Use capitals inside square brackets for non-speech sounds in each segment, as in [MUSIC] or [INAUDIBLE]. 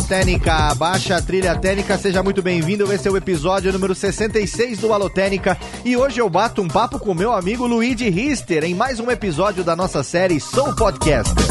Alô Técnica, baixa a trilha técnica, seja muito bem-vindo. Esse é o episódio número 66 do Alô Técnica e hoje eu bato um papo com meu amigo Luigi Rister em mais um episódio da nossa série Sou Podcaster.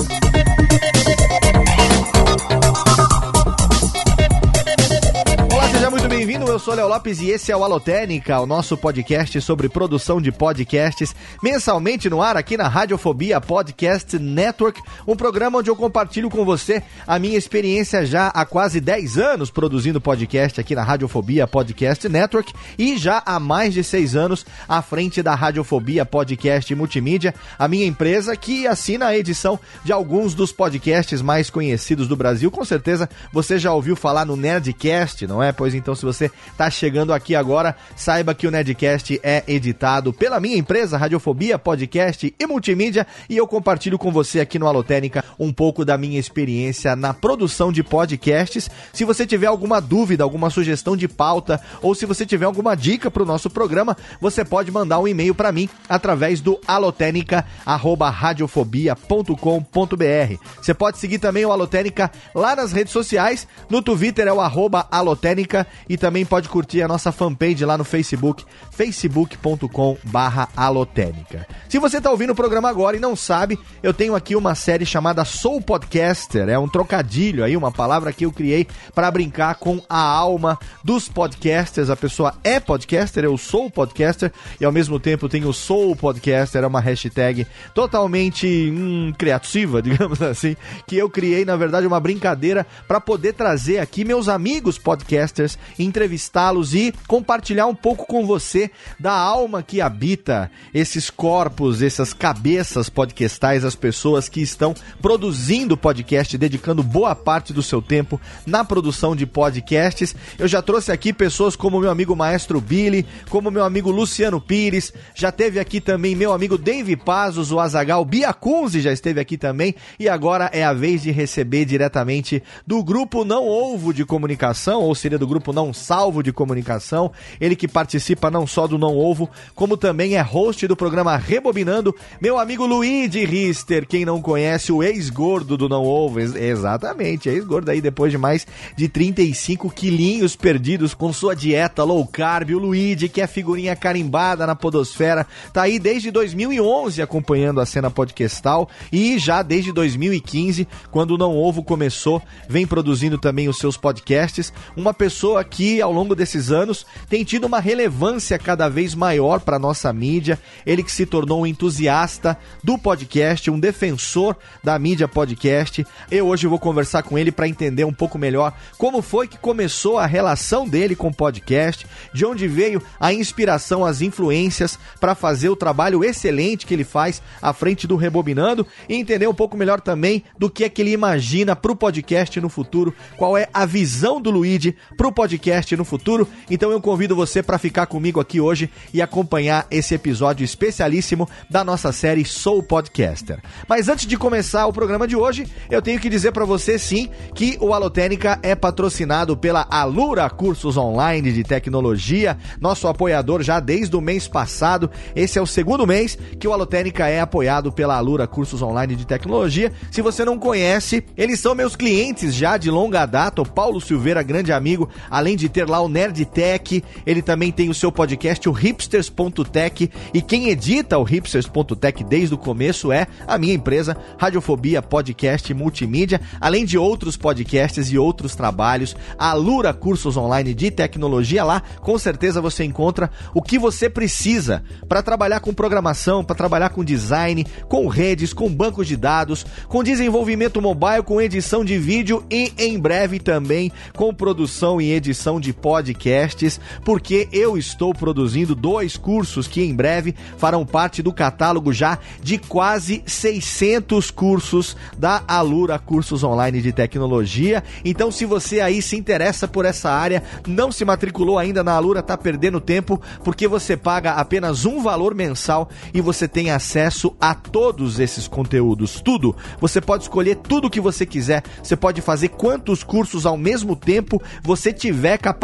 Bem-vindo, eu sou Léo Lopes e esse é o Alotênica, o nosso podcast sobre produção de podcasts, mensalmente no ar aqui na Radiofobia Podcast Network, um programa onde eu compartilho com você a minha experiência já há quase 10 anos produzindo podcast aqui na Radiofobia Podcast Network e já há mais de 6 anos à frente da Radiofobia Podcast Multimídia, a minha empresa que assina a edição de alguns dos podcasts mais conhecidos do Brasil. Com certeza você já ouviu falar no Nerdcast, não é? Pois então, se você está chegando aqui agora, saiba que o Nerdcast é editado pela minha empresa, Radiofobia, Podcast e Multimídia, e eu compartilho com você aqui no Alotênica um pouco da minha experiência na produção de podcasts. Se você tiver alguma dúvida, alguma sugestão de pauta, ou se você tiver alguma dica para o nosso programa, você pode mandar um e-mail para mim através do alotênica@radiofobia.com.br. Você pode seguir também o Alotênica lá nas redes sociais, no Twitter é o arroba alotênica e também pode curtir a nossa fanpage lá no Facebook, facebook.com barra alotênica. Se você está ouvindo o programa agora e não sabe, eu tenho aqui uma série chamada Soul Podcaster, é um trocadilho aí, uma palavra que eu criei para brincar com a alma dos podcasters. A pessoa é podcaster, eu sou podcaster e ao mesmo tempo tenho Soul Podcaster, é uma hashtag totalmente hum, criativa, [LAUGHS] digamos assim, que eu criei, na verdade, uma brincadeira para poder trazer aqui meus amigos podcasters entrevistá-los e compartilhar um pouco com você da alma que habita esses corpos, essas cabeças podcastais, as pessoas que estão produzindo podcast, dedicando boa parte do seu tempo na produção de podcasts. Eu já trouxe aqui pessoas como meu amigo Maestro Billy, como meu amigo Luciano Pires, já teve aqui também meu amigo Dave Pazos, o Azagal Biacunzi já esteve aqui também, e agora é a vez de receber diretamente do grupo Não Ovo de Comunicação, ou seria do grupo Não Salvo de Comunicação, ele que participa não só do Não Ovo, como também é host do programa Rebobinando, meu amigo Luigi Rister, quem não conhece, o ex-gordo do Não Ovo, ex exatamente, ex-gordo aí depois de mais de 35 quilinhos perdidos com sua dieta low carb, o Luigi, que é figurinha carimbada na podosfera, tá aí desde 2011 acompanhando a cena podcastal e já desde 2015, quando o Não Ovo começou, vem produzindo também os seus podcasts, uma pessoa que ao longo desses anos tem tido uma relevância cada vez maior para nossa mídia, ele que se tornou um entusiasta do podcast, um defensor da mídia podcast. Eu hoje vou conversar com ele para entender um pouco melhor como foi que começou a relação dele com o podcast, de onde veio a inspiração, as influências para fazer o trabalho excelente que ele faz à frente do Rebobinando e entender um pouco melhor também do que é que ele imagina para o podcast no futuro, qual é a visão do Luigi para o podcast no futuro. Então eu convido você para ficar comigo aqui hoje e acompanhar esse episódio especialíssimo da nossa série Sou Podcaster. Mas antes de começar o programa de hoje, eu tenho que dizer para você sim que o Alotênica é patrocinado pela Alura Cursos Online de Tecnologia, nosso apoiador já desde o mês passado. Esse é o segundo mês que o Alotênica é apoiado pela Alura Cursos Online de Tecnologia. Se você não conhece, eles são meus clientes já de longa data. O Paulo Silveira, grande amigo, além de ter lá o Nerdtech, ele também tem o seu podcast, o hipsters.tech, e quem edita o hipsters.tech desde o começo é a minha empresa, Radiofobia Podcast Multimídia, além de outros podcasts e outros trabalhos, a Lura Cursos Online de Tecnologia lá, com certeza você encontra o que você precisa para trabalhar com programação, para trabalhar com design, com redes, com bancos de dados, com desenvolvimento mobile, com edição de vídeo e em breve também com produção e edição de podcast podcasts, porque eu estou produzindo dois cursos que em breve farão parte do catálogo já de quase 600 cursos da Alura Cursos Online de Tecnologia. Então, se você aí se interessa por essa área, não se matriculou ainda na Alura, tá perdendo tempo, porque você paga apenas um valor mensal e você tem acesso a todos esses conteúdos, tudo. Você pode escolher tudo que você quiser, você pode fazer quantos cursos ao mesmo tempo você tiver capacidade,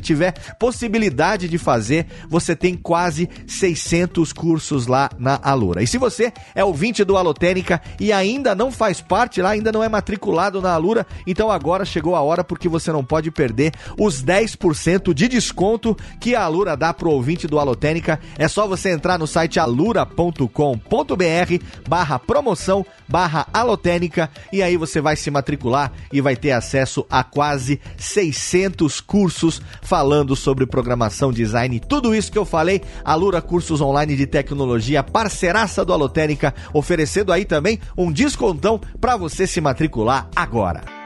tiver possibilidade de fazer, você tem quase 600 cursos lá na Alura. E se você é ouvinte do Alotênica e ainda não faz parte lá, ainda não é matriculado na Alura, então agora chegou a hora porque você não pode perder os 10% de desconto que a Alura dá pro ouvinte do Alotênica. É só você entrar no site alura.com.br barra promoção barra alotênica e aí você vai se matricular e vai ter acesso a quase 600 cursos falando sobre programação, design, tudo isso que eu falei. Alura Cursos Online de Tecnologia, parceiraça do Alotênica, oferecendo aí também um descontão para você se matricular agora.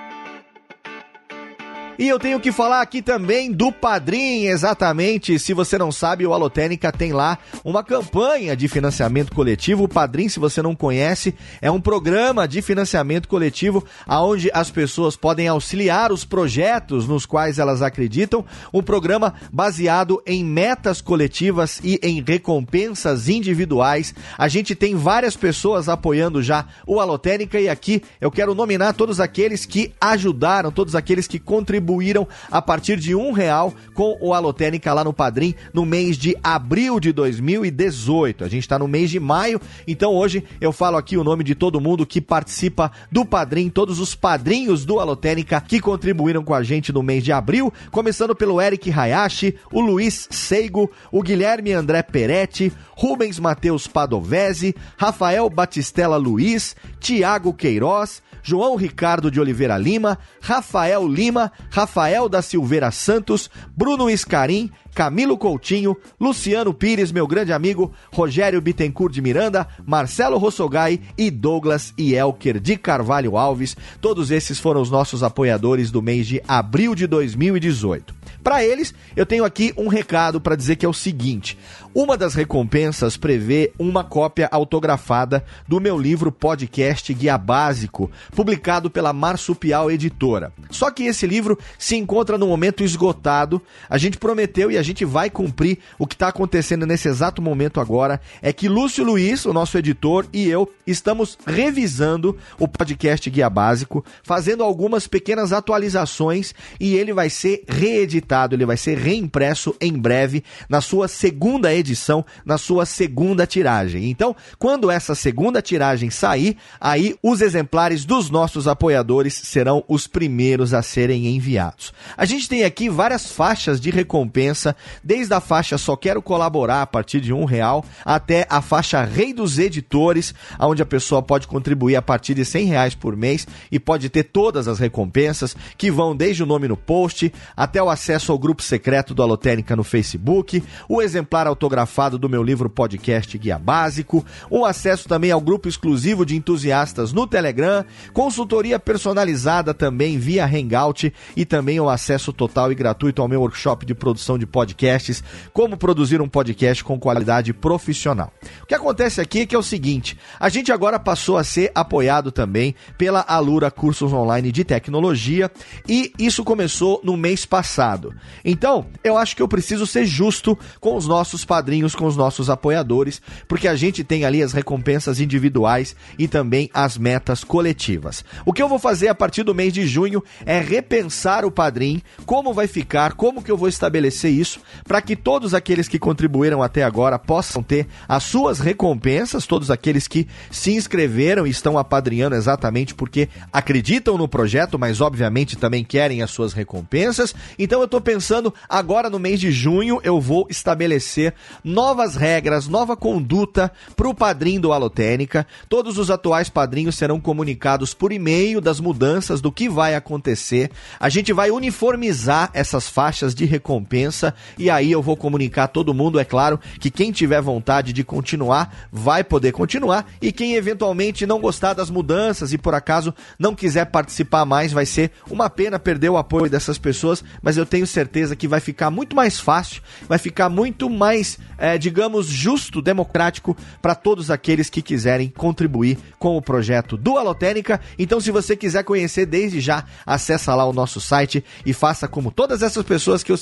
E eu tenho que falar aqui também do Padrim, exatamente. Se você não sabe, o Alotênica tem lá uma campanha de financiamento coletivo. O Padrim, se você não conhece, é um programa de financiamento coletivo onde as pessoas podem auxiliar os projetos nos quais elas acreditam. Um programa baseado em metas coletivas e em recompensas individuais. A gente tem várias pessoas apoiando já o Alotênica e aqui eu quero nominar todos aqueles que ajudaram, todos aqueles que contribuíram contribuíram a partir de um real com o Alotênica lá no Padrim no mês de abril de 2018. A gente está no mês de maio, então hoje eu falo aqui o nome de todo mundo que participa do Padrim, todos os padrinhos do Alotênica que contribuíram com a gente no mês de abril, começando pelo Eric Hayashi, o Luiz Seigo, o Guilherme André Peretti, Rubens Matheus Padovese, Rafael Batistella Luiz, Tiago Queiroz, João Ricardo de Oliveira Lima, Rafael Lima, Rafael da Silveira Santos, Bruno Iscarim, Camilo Coutinho, Luciano Pires, meu grande amigo, Rogério Bittencourt de Miranda, Marcelo Rossogai e Douglas e Elker de Carvalho Alves. Todos esses foram os nossos apoiadores do mês de abril de 2018. Para eles, eu tenho aqui um recado para dizer que é o seguinte: uma das recompensas prevê uma cópia autografada do meu livro podcast Guia Básico, publicado pela Marsupial Editora. Só que esse livro se encontra no momento esgotado. A gente prometeu e a gente vai cumprir. O que está acontecendo nesse exato momento agora é que Lúcio Luiz, o nosso editor, e eu estamos revisando o podcast Guia Básico, fazendo algumas pequenas atualizações e ele vai ser reeditado ele vai ser reimpresso em breve na sua segunda edição, na sua segunda tiragem. Então, quando essa segunda tiragem sair, aí os exemplares dos nossos apoiadores serão os primeiros a serem enviados. A gente tem aqui várias faixas de recompensa, desde a faixa Só Quero Colaborar a partir de um real, até a faixa Rei dos Editores, onde a pessoa pode contribuir a partir de cem reais por mês e pode ter todas as recompensas, que vão desde o nome no post até o acesso ao grupo secreto do Alotênica no Facebook, o exemplar autografado do meu livro podcast Guia Básico, um acesso também ao grupo exclusivo de entusiastas no Telegram, consultoria personalizada também via Hangout e também o acesso total e gratuito ao meu workshop de produção de podcasts, como produzir um podcast com qualidade profissional. O que acontece aqui é que é o seguinte, a gente agora passou a ser apoiado também pela Alura Cursos Online de Tecnologia e isso começou no mês passado. Então, eu acho que eu preciso ser justo com os nossos padrinhos, com os nossos apoiadores, porque a gente tem ali as recompensas individuais e também as metas coletivas. O que eu vou fazer a partir do mês de junho é repensar o padrinho, como vai ficar, como que eu vou estabelecer isso, para que todos aqueles que contribuíram até agora possam ter as suas recompensas, todos aqueles que se inscreveram e estão apadrinhando exatamente porque acreditam no projeto, mas obviamente também querem as suas recompensas. Então eu estou pensando agora no mês de junho eu vou estabelecer novas regras, nova conduta para o padrinho do Alotênica. Todos os atuais padrinhos serão comunicados por e-mail das mudanças do que vai acontecer. A gente vai uniformizar essas faixas de recompensa e aí eu vou comunicar todo mundo, é claro, que quem tiver vontade de continuar vai poder continuar e quem eventualmente não gostar das mudanças e por acaso não quiser participar mais, vai ser uma pena perder o apoio dessas pessoas, mas eu tenho certeza que vai ficar muito mais fácil, vai ficar muito mais, é, digamos, justo, democrático para todos aqueles que quiserem contribuir com o projeto do Alotênica. Então, se você quiser conhecer desde já, acessa lá o nosso site e faça como todas essas pessoas que eu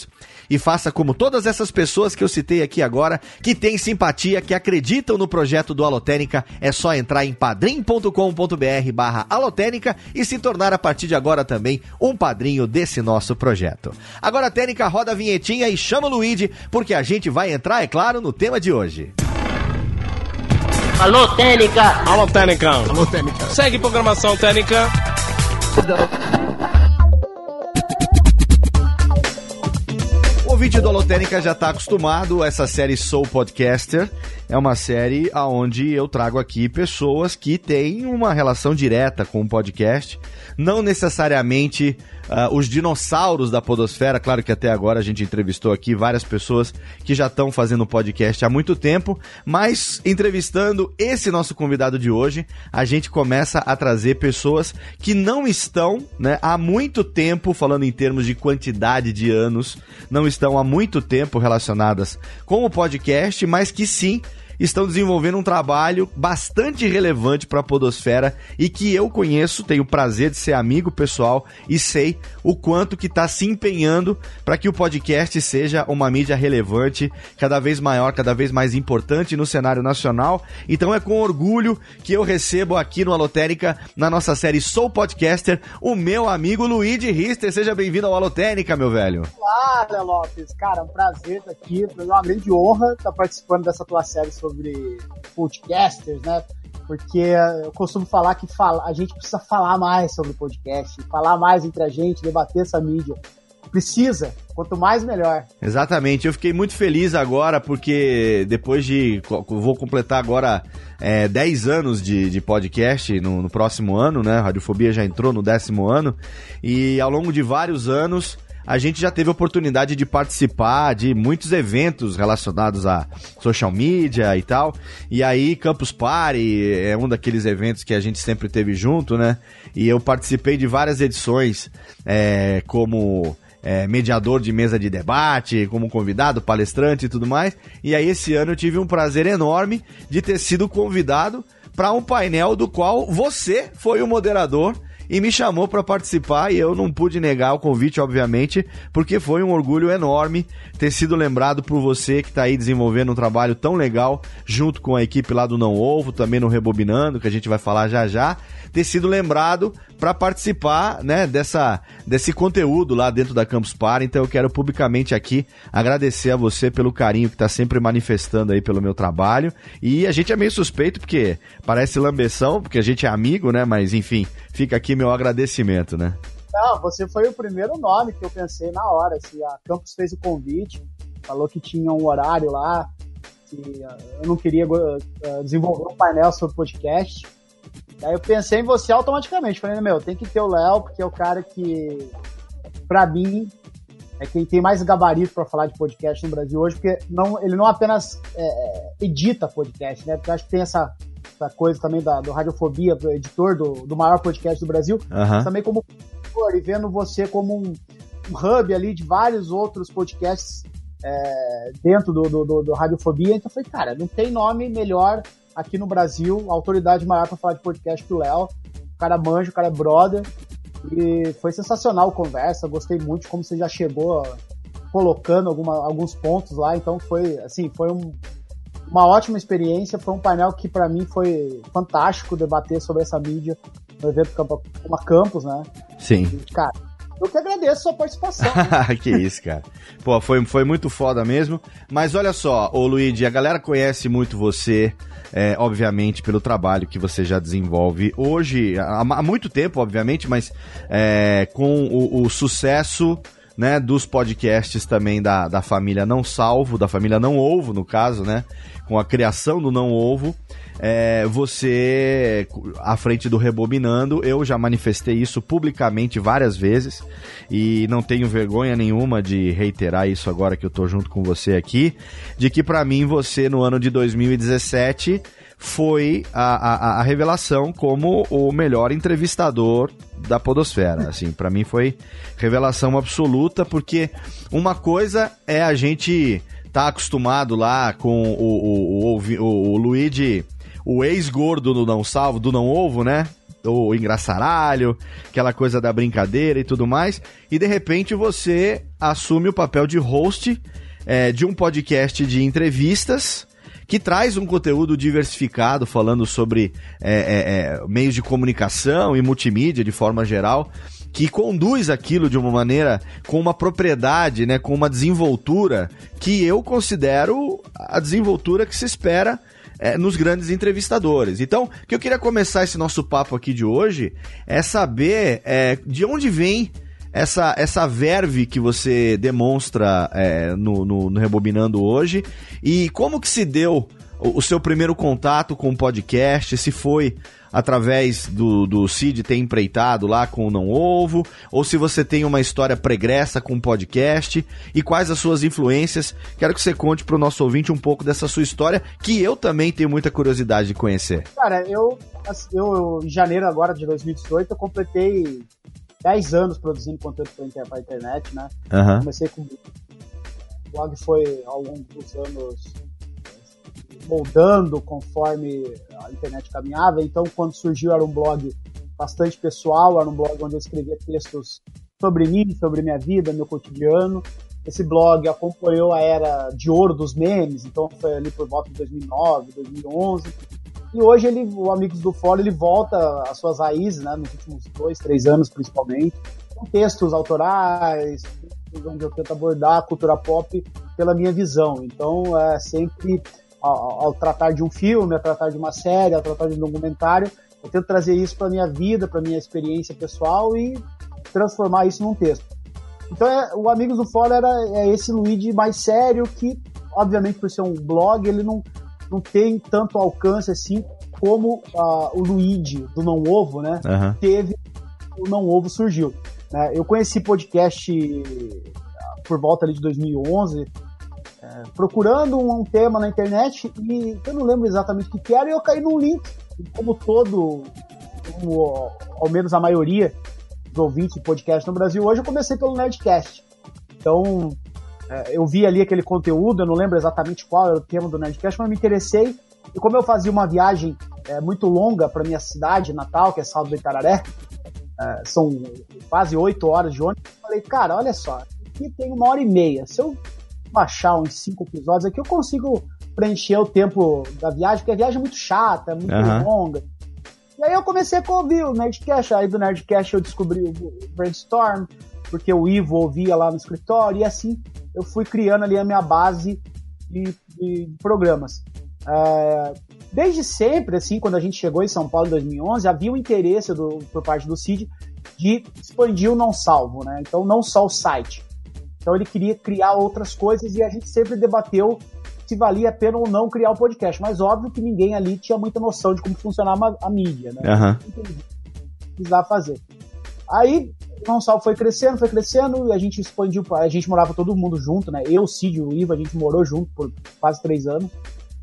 e faça como todas essas pessoas que eu citei aqui agora, que têm simpatia, que acreditam no projeto do Alotênica, é só entrar em padrim.com.br barra alotênica e se tornar a partir de agora também um padrinho desse nosso projeto. Agora, Técnica, roda a vinhetinha e chama o Luigi, porque a gente vai entrar, é claro, no tema de hoje. Alô, Técnica! Alô, Técnica! Alô, Técnica! Segue programação Técnica! Ouvinte do já está acostumado, essa série Soul Podcaster. É uma série onde eu trago aqui pessoas que têm uma relação direta com o podcast, não necessariamente uh, os dinossauros da podosfera, claro que até agora a gente entrevistou aqui várias pessoas que já estão fazendo podcast há muito tempo, mas entrevistando esse nosso convidado de hoje, a gente começa a trazer pessoas que não estão né, há muito tempo, falando em termos de quantidade de anos, não estão há muito tempo relacionadas com o podcast, mas que sim estão desenvolvendo um trabalho bastante relevante para a podosfera e que eu conheço, tenho o prazer de ser amigo pessoal e sei o quanto que está se empenhando para que o podcast seja uma mídia relevante, cada vez maior, cada vez mais importante no cenário nacional. Então é com orgulho que eu recebo aqui no Alotérica, na nossa série Sou Podcaster, o meu amigo Luigi Rister. Seja bem-vindo ao Alotérica, meu velho. Olá, Lopes. Cara, um prazer estar aqui. É uma grande honra estar participando dessa tua série sobre podcasters, né? Porque eu costumo falar que fala, a gente precisa falar mais sobre podcast, falar mais entre a gente, debater essa mídia. Precisa, quanto mais melhor. Exatamente, eu fiquei muito feliz agora porque depois de. Vou completar agora é, 10 anos de, de podcast no, no próximo ano, né? A Radiofobia já entrou no décimo ano. E ao longo de vários anos a gente já teve oportunidade de participar de muitos eventos relacionados a social media e tal. E aí, Campus Party é um daqueles eventos que a gente sempre teve junto, né? E eu participei de várias edições é, como é, mediador de mesa de debate, como convidado, palestrante e tudo mais. E aí, esse ano eu tive um prazer enorme de ter sido convidado para um painel do qual você foi o moderador e me chamou para participar e eu não pude negar o convite, obviamente, porque foi um orgulho enorme ter sido lembrado por você que está aí desenvolvendo um trabalho tão legal junto com a equipe lá do Não Ovo, também no Rebobinando, que a gente vai falar já já, ter sido lembrado para participar, né, dessa desse conteúdo lá dentro da Campus Party. Então eu quero publicamente aqui agradecer a você pelo carinho que está sempre manifestando aí pelo meu trabalho. E a gente é meio suspeito porque parece lambeção, porque a gente é amigo, né, mas enfim, fica aqui meu agradecimento, né? Não, você foi o primeiro nome que eu pensei na hora. Se a Campus fez o convite, falou que tinha um horário lá, que ah, eu não queria uh, desenvolver um painel sobre podcast. Daí eu pensei em você automaticamente. Falei, meu, tem que ter o Léo, porque é o cara que, pra mim, é quem tem mais gabarito para falar de podcast no Brasil hoje, porque não, ele não apenas é, é, edita podcast, né? Porque eu acho que tem essa, essa coisa também da, do Radiofobia, do editor do, do maior podcast do Brasil, uhum. também como e vendo você como um, um, hub ali de vários outros podcasts é, dentro do, do, do, do Radiofobia. Então eu falei, cara, não tem nome melhor aqui no Brasil, autoridade maior para falar de podcast que o Léo. O cara manja, o cara é brother. E foi sensacional a conversa, gostei muito de como você já chegou colocando alguma, alguns pontos lá. Então foi assim, foi um, uma ótima experiência. Foi um painel que para mim foi fantástico debater sobre essa mídia no evento uma Campus, né? Sim. E, cara, eu que agradeço a sua participação. Né? [LAUGHS] que isso, cara. Pô, foi, foi muito foda mesmo. Mas olha só, ô Luigi, a galera conhece muito você, é, obviamente, pelo trabalho que você já desenvolve hoje, há, há muito tempo, obviamente, mas é, com o, o sucesso né, dos podcasts também da, da família Não Salvo, da família Não Ovo, no caso, né, com a criação do Não Ovo, é, você, à frente do Rebobinando, eu já manifestei isso publicamente várias vezes e não tenho vergonha nenhuma de reiterar isso agora que eu tô junto com você aqui, de que para mim você no ano de 2017 foi a, a, a revelação como o melhor entrevistador da podosfera. Assim, para mim foi revelação absoluta, porque uma coisa é a gente tá acostumado lá com o, o, o, o, o Luigi, o ex-gordo do Não Salvo, do Não Ovo, né? O engraçaralho, aquela coisa da brincadeira e tudo mais. E de repente você assume o papel de host é, de um podcast de entrevistas que traz um conteúdo diversificado falando sobre é, é, é, meios de comunicação e multimídia de forma geral que conduz aquilo de uma maneira com uma propriedade, né, com uma desenvoltura que eu considero a desenvoltura que se espera é, nos grandes entrevistadores. Então, o que eu queria começar esse nosso papo aqui de hoje é saber é, de onde vem essa, essa verve que você demonstra é, no, no, no, Rebobinando hoje e como que se deu o, o, seu primeiro contato com o podcast, se foi através do, do Cid ter empreitado lá com o Não Ovo, ou se você tem uma história pregressa com o podcast e quais as suas influências. Quero que você conte para o nosso ouvinte um pouco dessa sua história, que eu também tenho muita curiosidade de conhecer. Cara, eu, eu em janeiro agora de 2018, eu completei 10 anos produzindo conteúdo para a internet, né? Uhum. Comecei com. O blog foi ao longo dos anos moldando conforme a internet caminhava. Então, quando surgiu, era um blog bastante pessoal, era um blog onde eu escrevia textos sobre mim, sobre minha vida, meu cotidiano. Esse blog acompanhou a era de ouro dos memes, então foi ali por volta de 2009, 2011. E hoje ele, o Amigos do Fórum, ele volta às suas raízes, né, nos últimos dois, três anos principalmente, com textos autorais, onde eu tento abordar a cultura pop pela minha visão. Então, é sempre ao, ao tratar de um filme, ao tratar de uma série, ao tratar de um documentário, eu tento trazer isso para minha vida, para minha experiência pessoal e transformar isso num texto. Então, é, o Amigos do Fórum era é esse Luigi mais sério que, obviamente, por ser um blog, ele não não tem tanto alcance assim como uh, o Luigi do Não Ovo, né? Uhum. Teve o Não Ovo surgiu. Né? Eu conheci podcast ah, por volta ali de 2011, é, procurando um, tema na internet e eu não lembro exatamente o que era e eu caí num link, como todo, como, ao menos a maioria dos ouvintes de podcast no Brasil hoje, eu comecei pelo Nerdcast. Então, é, eu vi ali aquele conteúdo, eu não lembro exatamente qual era o tema do Nerdcast, mas me interessei. E como eu fazia uma viagem é, muito longa para minha cidade natal, que é Saldo do Itararé, é, são quase oito horas de ônibus, eu falei, cara, olha só, aqui tem uma hora e meia. Se eu baixar uns cinco episódios aqui, eu consigo preencher o tempo da viagem, porque a viagem é muito chata, é muito uhum. longa. E aí eu comecei a ouvir o Nerdcast, aí do Nerdcast eu descobri o Brainstorm, porque o Ivo ouvia lá no escritório, e assim eu fui criando ali a minha base de, de programas. É, desde sempre, assim, quando a gente chegou em São Paulo em 2011, havia um interesse do, por parte do CID de expandir o não salvo, né? Então, não só o site. Então, ele queria criar outras coisas e a gente sempre debateu se valia a pena ou não criar o um podcast. Mas óbvio que ninguém ali tinha muita noção de como funcionava a, mídia, né? Uhum. Precisava fazer. Aí não só foi crescendo, foi crescendo, e a gente expandiu, a gente morava todo mundo junto, né? Eu, Cid, o Ivo, a gente morou junto por quase três anos,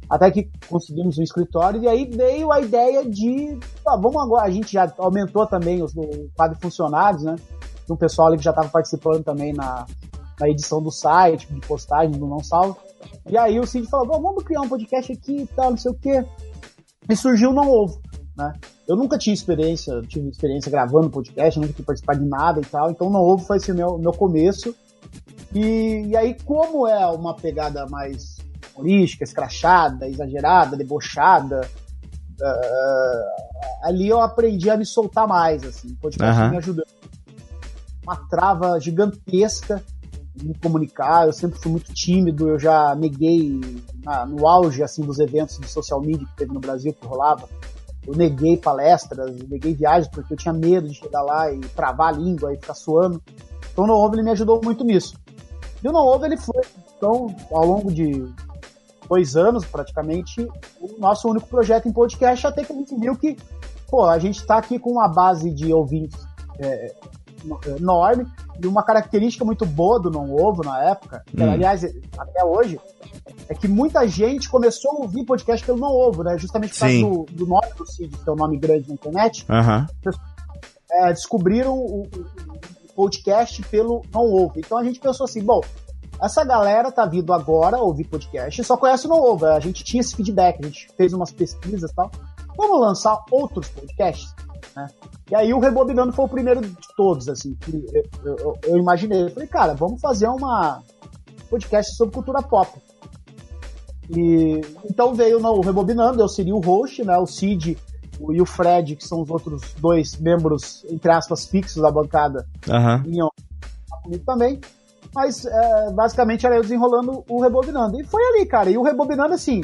até que conseguimos um escritório, e aí veio a ideia de, ah, vamos agora, a gente já aumentou também os, o quadro de funcionários, né? Um pessoal ali que já estava participando também na, na edição do site, de postagem do Não Salvo. E aí o Cid falou, vamos criar um podcast aqui e tal, não sei o quê. E surgiu o Não Ovo, né? Eu nunca tinha experiência, tive experiência gravando podcast, nunca tinha participado de nada e tal, então não houve, foi esse meu, meu começo. E, e aí, como é uma pegada mais humorística, escrachada, exagerada, debochada, uh, ali eu aprendi a me soltar mais, assim, o podcast uhum. me ajudou. Uma trava gigantesca me comunicar, eu sempre fui muito tímido, eu já neguei na, no auge assim dos eventos de social media que teve no Brasil que rolava eu neguei palestras, neguei viagens porque eu tinha medo de chegar lá e travar a língua e ficar suando. Então o No Ovo ele me ajudou muito nisso. E o No Ovo ele foi, então, ao longo de dois anos praticamente, o nosso único projeto em podcast, até que a gente viu que, pô, a gente está aqui com uma base de ouvintes é, enorme e uma característica muito boa do Não Ovo na época, que, hum. aliás, até hoje, é que muita gente começou a ouvir podcast pelo Não Ovo, né? Justamente por causa do, do, nome do Cid, que é um nome grande na internet. Uhum. É, descobriram o, o, podcast pelo Não Ovo. Então a gente pensou assim, bom, essa galera tá vindo agora ouvir podcast e só conhece o Não Ovo. A gente tinha esse feedback, a gente fez umas pesquisas e tal. Vamos lançar outros podcasts? Né? E aí o Rebobinando foi o primeiro de todos, assim, que eu, eu, eu imaginei. Eu falei, cara, vamos fazer uma podcast sobre cultura pop. E então veio no, o Rebobinando, eu seria o host, né? O Cid o, e o Fred, que são os outros dois membros, entre aspas, fixos da bancada, uhum. vinham comigo também. Mas é, basicamente era eu desenrolando o Rebobinando. E foi ali, cara. E o Rebobinando, assim,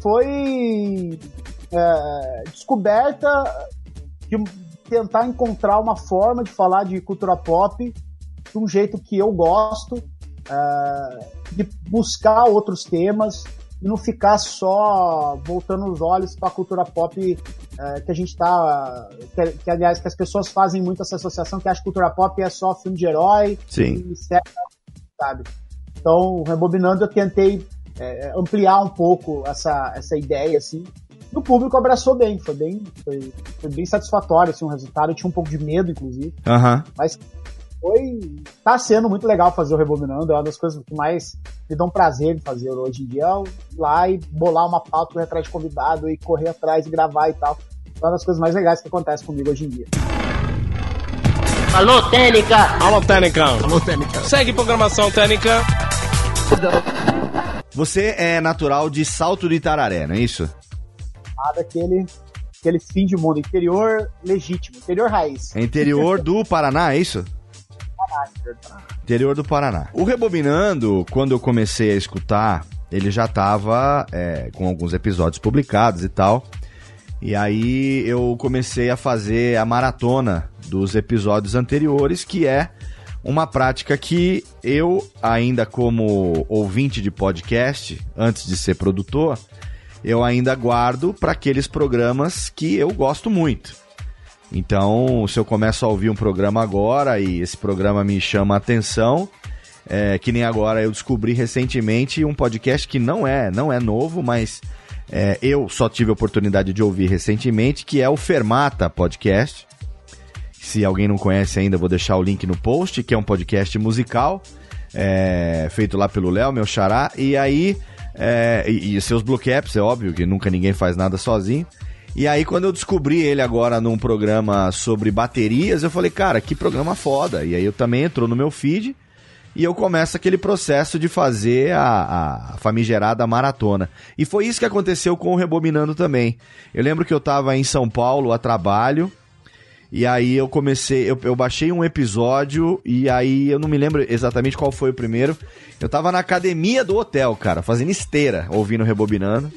foi é, descoberta de tentar encontrar uma forma de falar de cultura pop de um jeito que eu gosto, é, de buscar outros temas e não ficar só voltando os olhos para a cultura pop é, que a gente está. Que, que, aliás, que as pessoas fazem muito essa associação que acha que cultura pop é só filme de herói Sim. e sabe? Então, rebobinando, eu tentei é, ampliar um pouco essa, essa ideia, assim, e o público abraçou bem, foi bem, foi, foi bem satisfatório assim, o resultado. Eu tinha um pouco de medo, inclusive. Uhum. Mas foi. tá sendo muito legal fazer o Rebobinando. É uma das coisas que mais me dão prazer de fazer hoje em dia. É ir lá e bolar uma pauta, correr atrás de convidado e correr atrás e gravar e tal. É uma das coisas mais legais que acontece comigo hoje em dia. Alô, Técnica! Alô, Técnica! Alô, Técnica! Segue programação Técnica! Você é natural de Salto de Itararé, não é isso? Daquele aquele fim de mundo, interior legítimo, interior raiz. É interior do Paraná, é isso? Interior do Paraná. O Rebobinando, quando eu comecei a escutar, ele já estava é, com alguns episódios publicados e tal. E aí eu comecei a fazer a maratona dos episódios anteriores, que é uma prática que eu, ainda como ouvinte de podcast, antes de ser produtor, eu ainda guardo para aqueles programas que eu gosto muito. Então, se eu começo a ouvir um programa agora e esse programa me chama a atenção, é, que nem agora eu descobri recentemente um podcast que não é, não é novo, mas é, eu só tive a oportunidade de ouvir recentemente, que é o Fermata Podcast. Se alguém não conhece ainda, vou deixar o link no post, que é um podcast musical, é, feito lá pelo Léo, meu xará. E aí é, e, e, seus blue caps, é óbvio que nunca ninguém faz nada sozinho. E aí, quando eu descobri ele agora num programa sobre baterias, eu falei, cara, que programa foda. E aí eu também entrou no meu feed e eu começo aquele processo de fazer a, a famigerada maratona. E foi isso que aconteceu com o Rebobinando também. Eu lembro que eu tava em São Paulo a trabalho. E aí eu comecei, eu, eu, baixei um episódio e aí eu não me lembro exatamente qual foi o primeiro. Eu tava na academia do hotel, cara, fazendo esteira, ouvindo Rebobinando.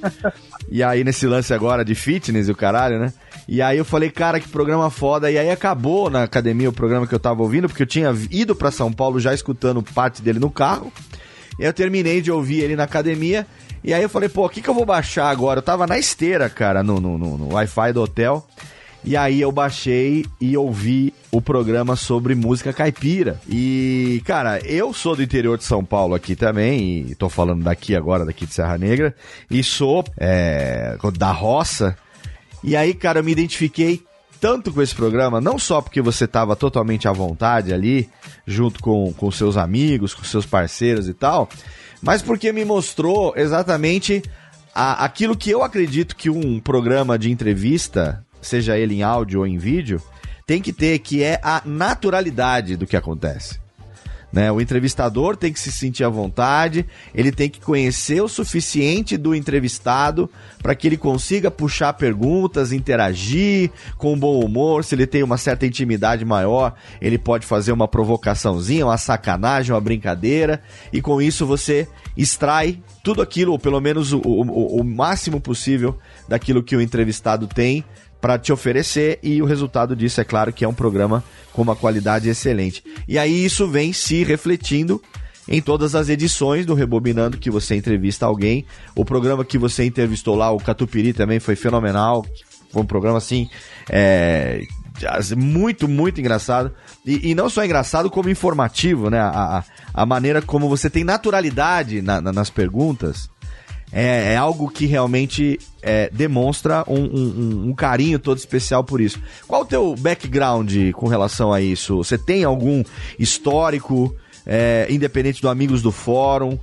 e aí nesse lance agora de fitness e o caralho, né? E aí eu falei, cara, que programa foda. E aí acabou na academia o programa que eu tava ouvindo, porque eu tinha ido para São Paulo já escutando parte dele no carro. E eu terminei de ouvir ele na academia. E aí eu falei, pô, o que, que eu vou baixar agora? Eu tava na esteira, cara, no, no, no, no Wi-Fi do hotel. E aí eu baixei e ouvi o programa sobre música caipira. E, cara, eu sou do interior de São Paulo aqui também, e tô falando daqui agora, daqui de Serra Negra, e sou é, da roça. E aí, cara, eu me identifiquei tanto com esse programa, não só porque você estava totalmente à vontade ali, junto com, com seus amigos, com seus parceiros e tal, mas porque me mostrou exatamente aquilo que eu acredito que um programa de entrevista seja ele em áudio ou em vídeo, tem que ter, que é a naturalidade do que acontece. Né? O entrevistador tem que se sentir à vontade, ele tem que conhecer o suficiente do entrevistado para que ele consiga puxar perguntas, interagir com bom humor. Se ele tem uma certa intimidade maior, ele pode fazer uma provocaçãozinha, uma sacanagem, uma brincadeira, e com isso você extrai tudo aquilo, ou pelo menos o, o, o máximo possível daquilo que o entrevistado tem para te oferecer e o resultado disso é claro que é um programa com uma qualidade excelente. E aí isso vem se refletindo em todas as edições do Rebobinando que você entrevista alguém. O programa que você entrevistou lá, o Catupiri, também foi fenomenal. Foi um programa assim. É, muito, muito engraçado. E, e, não só engraçado, como informativo, né? A, a, a maneira como você tem naturalidade na, na, nas perguntas é, é algo que realmente é, demonstra um, um, um, carinho todo especial por isso. Qual o teu background com relação a isso? Você tem algum histórico, é, independente do Amigos do Fórum?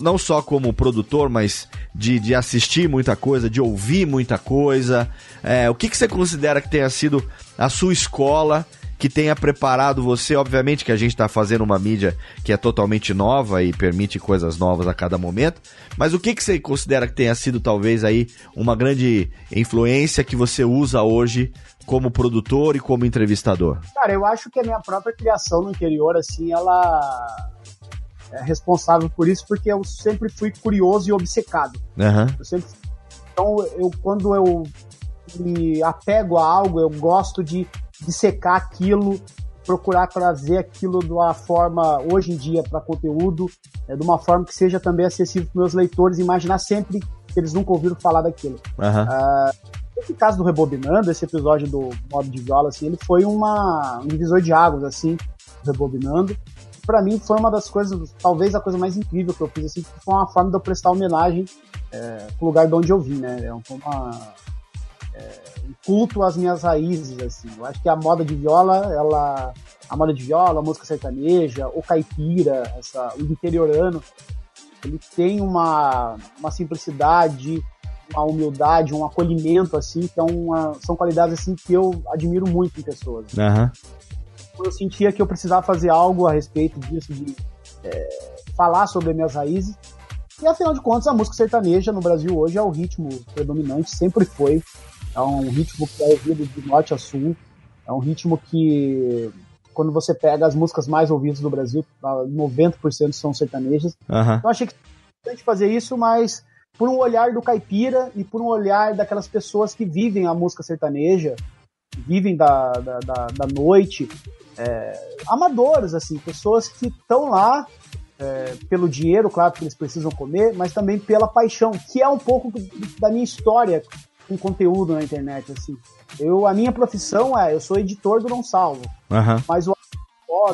Não só como produtor, mas de, de assistir muita coisa, de ouvir muita coisa. É, o que, que você considera que tenha sido a sua escola que tenha preparado você. Obviamente que a gente está fazendo uma mídia que é totalmente nova e permite coisas novas a cada momento. Mas o que, que você considera que tenha sido talvez aí uma grande influência que você usa hoje como produtor e como entrevistador? Cara, eu acho que a minha própria criação no interior, assim, ela é responsável por isso, porque eu sempre fui curioso e obcecado. Uhum. Sempre... Então, eu, quando eu me apego a algo, eu gosto de dissecar aquilo, procurar trazer aquilo de uma forma, hoje em dia, para conteúdo, é, de uma forma que seja também acessível para meus leitores, imaginar sempre que eles nunca ouviram falar daquilo. Uhum. Uh, esse caso do Rebobinando, esse episódio do modo de viola, assim, ele foi uma, um divisor de águas, assim, Rebobinando. Para mim foi uma das coisas, talvez a coisa mais incrível que eu fiz, assim, foi uma forma de eu prestar homenagem é, pro lugar de onde eu vim, né? É uma, é, culto às minhas raízes, assim. Eu acho que a moda de viola, ela, a moda de viola, a música sertaneja, o caipira, essa, o interiorano, ele tem uma, uma simplicidade, uma humildade, um acolhimento, assim, que é uma, são qualidades, assim, que eu admiro muito em pessoas. Uhum. Eu sentia que eu precisava fazer algo a respeito disso, de é, falar sobre as minhas raízes. E afinal de contas, a música sertaneja no Brasil hoje é o ritmo predominante, sempre foi. É um ritmo que é ouvido de norte a sul. É um ritmo que, quando você pega as músicas mais ouvidas do Brasil, 90% são sertanejas. Uhum. Então achei que importante fazer isso, mas por um olhar do caipira e por um olhar daquelas pessoas que vivem a música sertaneja, vivem da, da, da, da noite, é, amadores, assim, pessoas que estão lá é, pelo dinheiro, claro, que eles precisam comer, mas também pela paixão, que é um pouco da minha história com conteúdo na internet, assim. Eu, a minha profissão é, eu sou editor do Não Salvo, uhum. mas o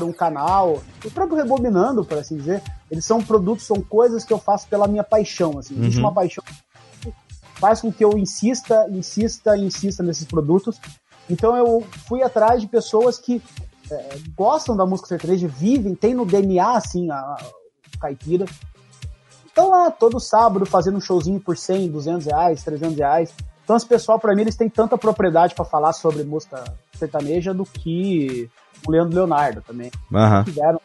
um canal, o próprio Rebobinando, por assim dizer, eles são produtos, são coisas que eu faço pela minha paixão, assim. Uhum. Existe uma paixão que faz com que eu insista, insista, insista nesses produtos. Então eu fui atrás de pessoas que é, gostam da música sertaneja, vivem, tem no DNA, assim, a, a, caipira. Estão lá todo sábado fazendo um showzinho por 100, 200 reais, 300 reais. Então, esse pessoal, para mim, eles têm tanta propriedade para falar sobre música sertaneja do que o Leandro Leonardo também. Uhum. Tiveram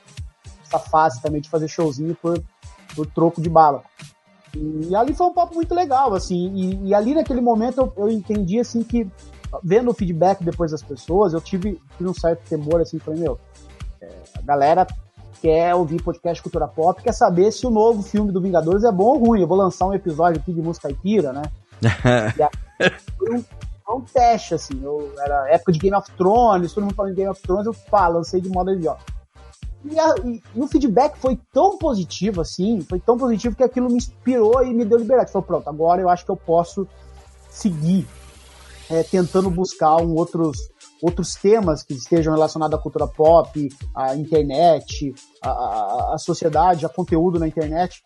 essa fase também de fazer showzinho por, por troco de bala. E ali foi um papo muito legal, assim, e, e ali naquele momento eu, eu, entendi, assim, que vendo o feedback depois das pessoas, eu tive, tive um certo temor, assim, falei, meu, é, a galera quer ouvir podcast cultura pop, quer saber se o novo filme do Vingadores é bom ou ruim. Eu vou lançar um episódio aqui de música caipira, né? [LAUGHS] foi um, um, teste, assim. Eu, era época de Game of Thrones, todo mundo falando de Game of Thrones, eu pá, lancei de modo idiota. E, a, e, e, o feedback foi tão positivo, assim, foi tão positivo que aquilo me inspirou e me deu liberdade. Falei, pronto, agora eu acho que eu posso seguir é, tentando buscar um outros, outros temas que estejam relacionados à cultura pop, à internet, à, à, à sociedade, a conteúdo na internet.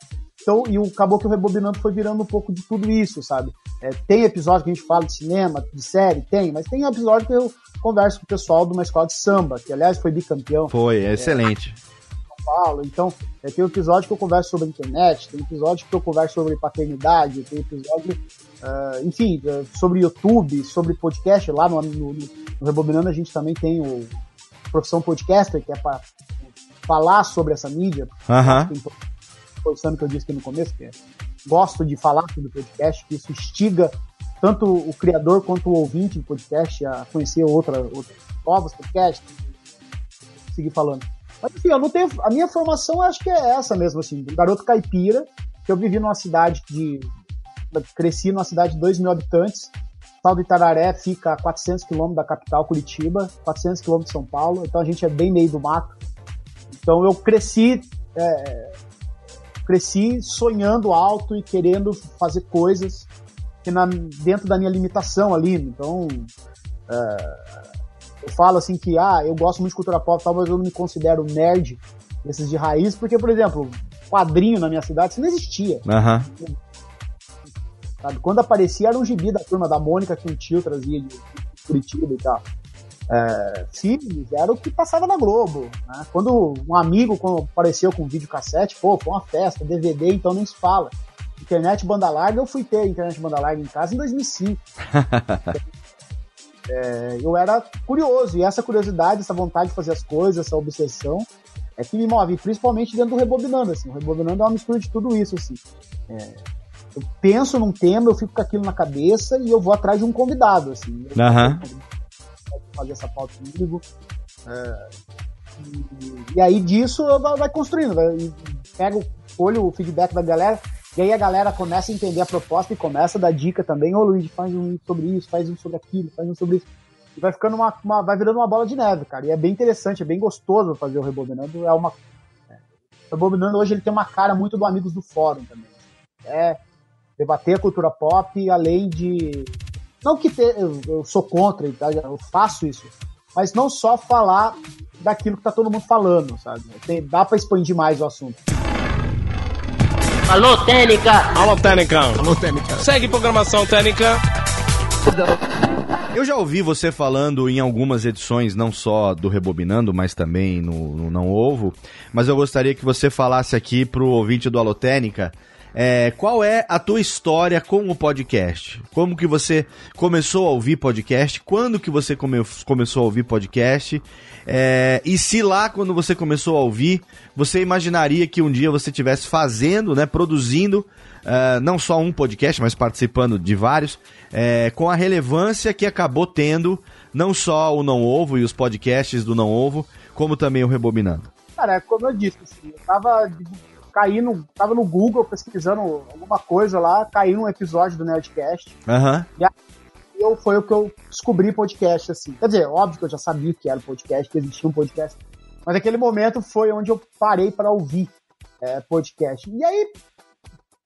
Então, e o Caboclo Rebobinando foi virando um pouco de tudo isso, sabe? É, tem episódio que a gente fala de cinema, de série, tem, mas tem episódio que eu converso com o pessoal de uma escola de samba, que aliás foi bicampeão. Foi, é excelente. São Paulo. Então, é, tem episódio que eu converso sobre internet, tem episódio que eu converso sobre paternidade, tem episódio, uh, enfim, uh, sobre YouTube, sobre podcast. Lá no, no, no, Rebobinando a gente também tem o Profissão Podcaster, que é para falar sobre essa mídia. Aham. Uh -huh reforçando o que eu disse aqui no começo, que é, gosto de falar sobre o podcast, que isso instiga tanto o criador quanto o ouvinte do podcast a conhecer outra, outra novos podcasts, seguir falando. Mas enfim, eu não tenho. A minha formação acho que é essa mesmo, assim, do garoto caipira, que eu vivi numa cidade de. Cresci numa cidade de 2 mil habitantes, Tal do Itararé fica a 400 quilômetros da capital, Curitiba, 400 quilômetros de São Paulo, então a gente é bem meio do mato. Então eu cresci, é, cresci sonhando alto e querendo fazer coisas que na, dentro da minha limitação ali. Então, é, eu falo assim que, ah, eu gosto muito de cultura pop, tal, mas eu não me considero nerd desses de raiz, porque, por exemplo, quadrinho na minha cidade, isso não existia. Uhum. Sabe? Quando aparecia era um gibi da turma da Mônica que um tio trazia de Curitiba e tal. É, filmes era o que passava na Globo. Né? Quando um amigo quando apareceu com videocassete, pô, foi uma festa, DVD, então nem se fala. Internet banda larga, eu fui ter internet banda larga em casa em 2005. [LAUGHS] é, eu era curioso, e essa curiosidade, essa vontade de fazer as coisas, essa obsessão, é que me move, principalmente dentro do Rebobinando, assim. O Rebobinando é uma mistura de tudo isso, assim. É, eu penso num tema, eu fico com aquilo na cabeça e eu vou atrás de um convidado, assim. Uhum. Fazer essa pauta comigo. É, e, e, aí disso vai, construindo, vai, pega o olho, o feedback da galera, e aí a galera começa a entender a proposta e começa a dar dica também, ô Luiz, faz um sobre isso, faz um sobre aquilo, faz um sobre isso. E vai ficando uma, uma, vai virando uma bola de neve, cara. E é bem interessante, é bem gostoso fazer o Rebobinando. É uma. É, o Rebobinando hoje ele tem uma cara muito do Amigos do Fórum também. É debater a cultura pop, além de. Não que te, eu, eu, sou contra, eu faço isso, mas não só falar daquilo que tá todo mundo falando, sabe? Tem, dá para expandir mais o assunto. Alô, Técnica! Alô, Técnica! Alô, Técnica! Segue programação Técnica! Eu já ouvi você falando em algumas edições, não só do Rebobinando, mas também no, no Não Ovo. Mas eu gostaria que você falasse aqui pro ouvinte do Alotênica é, qual é a tua história com o podcast? Como que você começou a ouvir podcast? Quando que você come começou a ouvir podcast? É, e se lá, quando você começou a ouvir, você imaginaria que um dia você estivesse fazendo, né, produzindo uh, não só um podcast, mas participando de vários, é, com a relevância que acabou tendo não só o Não Ovo e os podcasts do Não Ovo, como também o Rebobinando? Cara, é como eu disse, assim, eu tava caindo, tava no Google pesquisando alguma coisa lá, caiu um episódio do Nerdcast. Uhum. E aí eu, foi o que eu descobri podcast, assim. Quer dizer, óbvio que eu já sabia que era podcast, que existia um podcast. Mas aquele momento foi onde eu parei para ouvir é, podcast. E aí,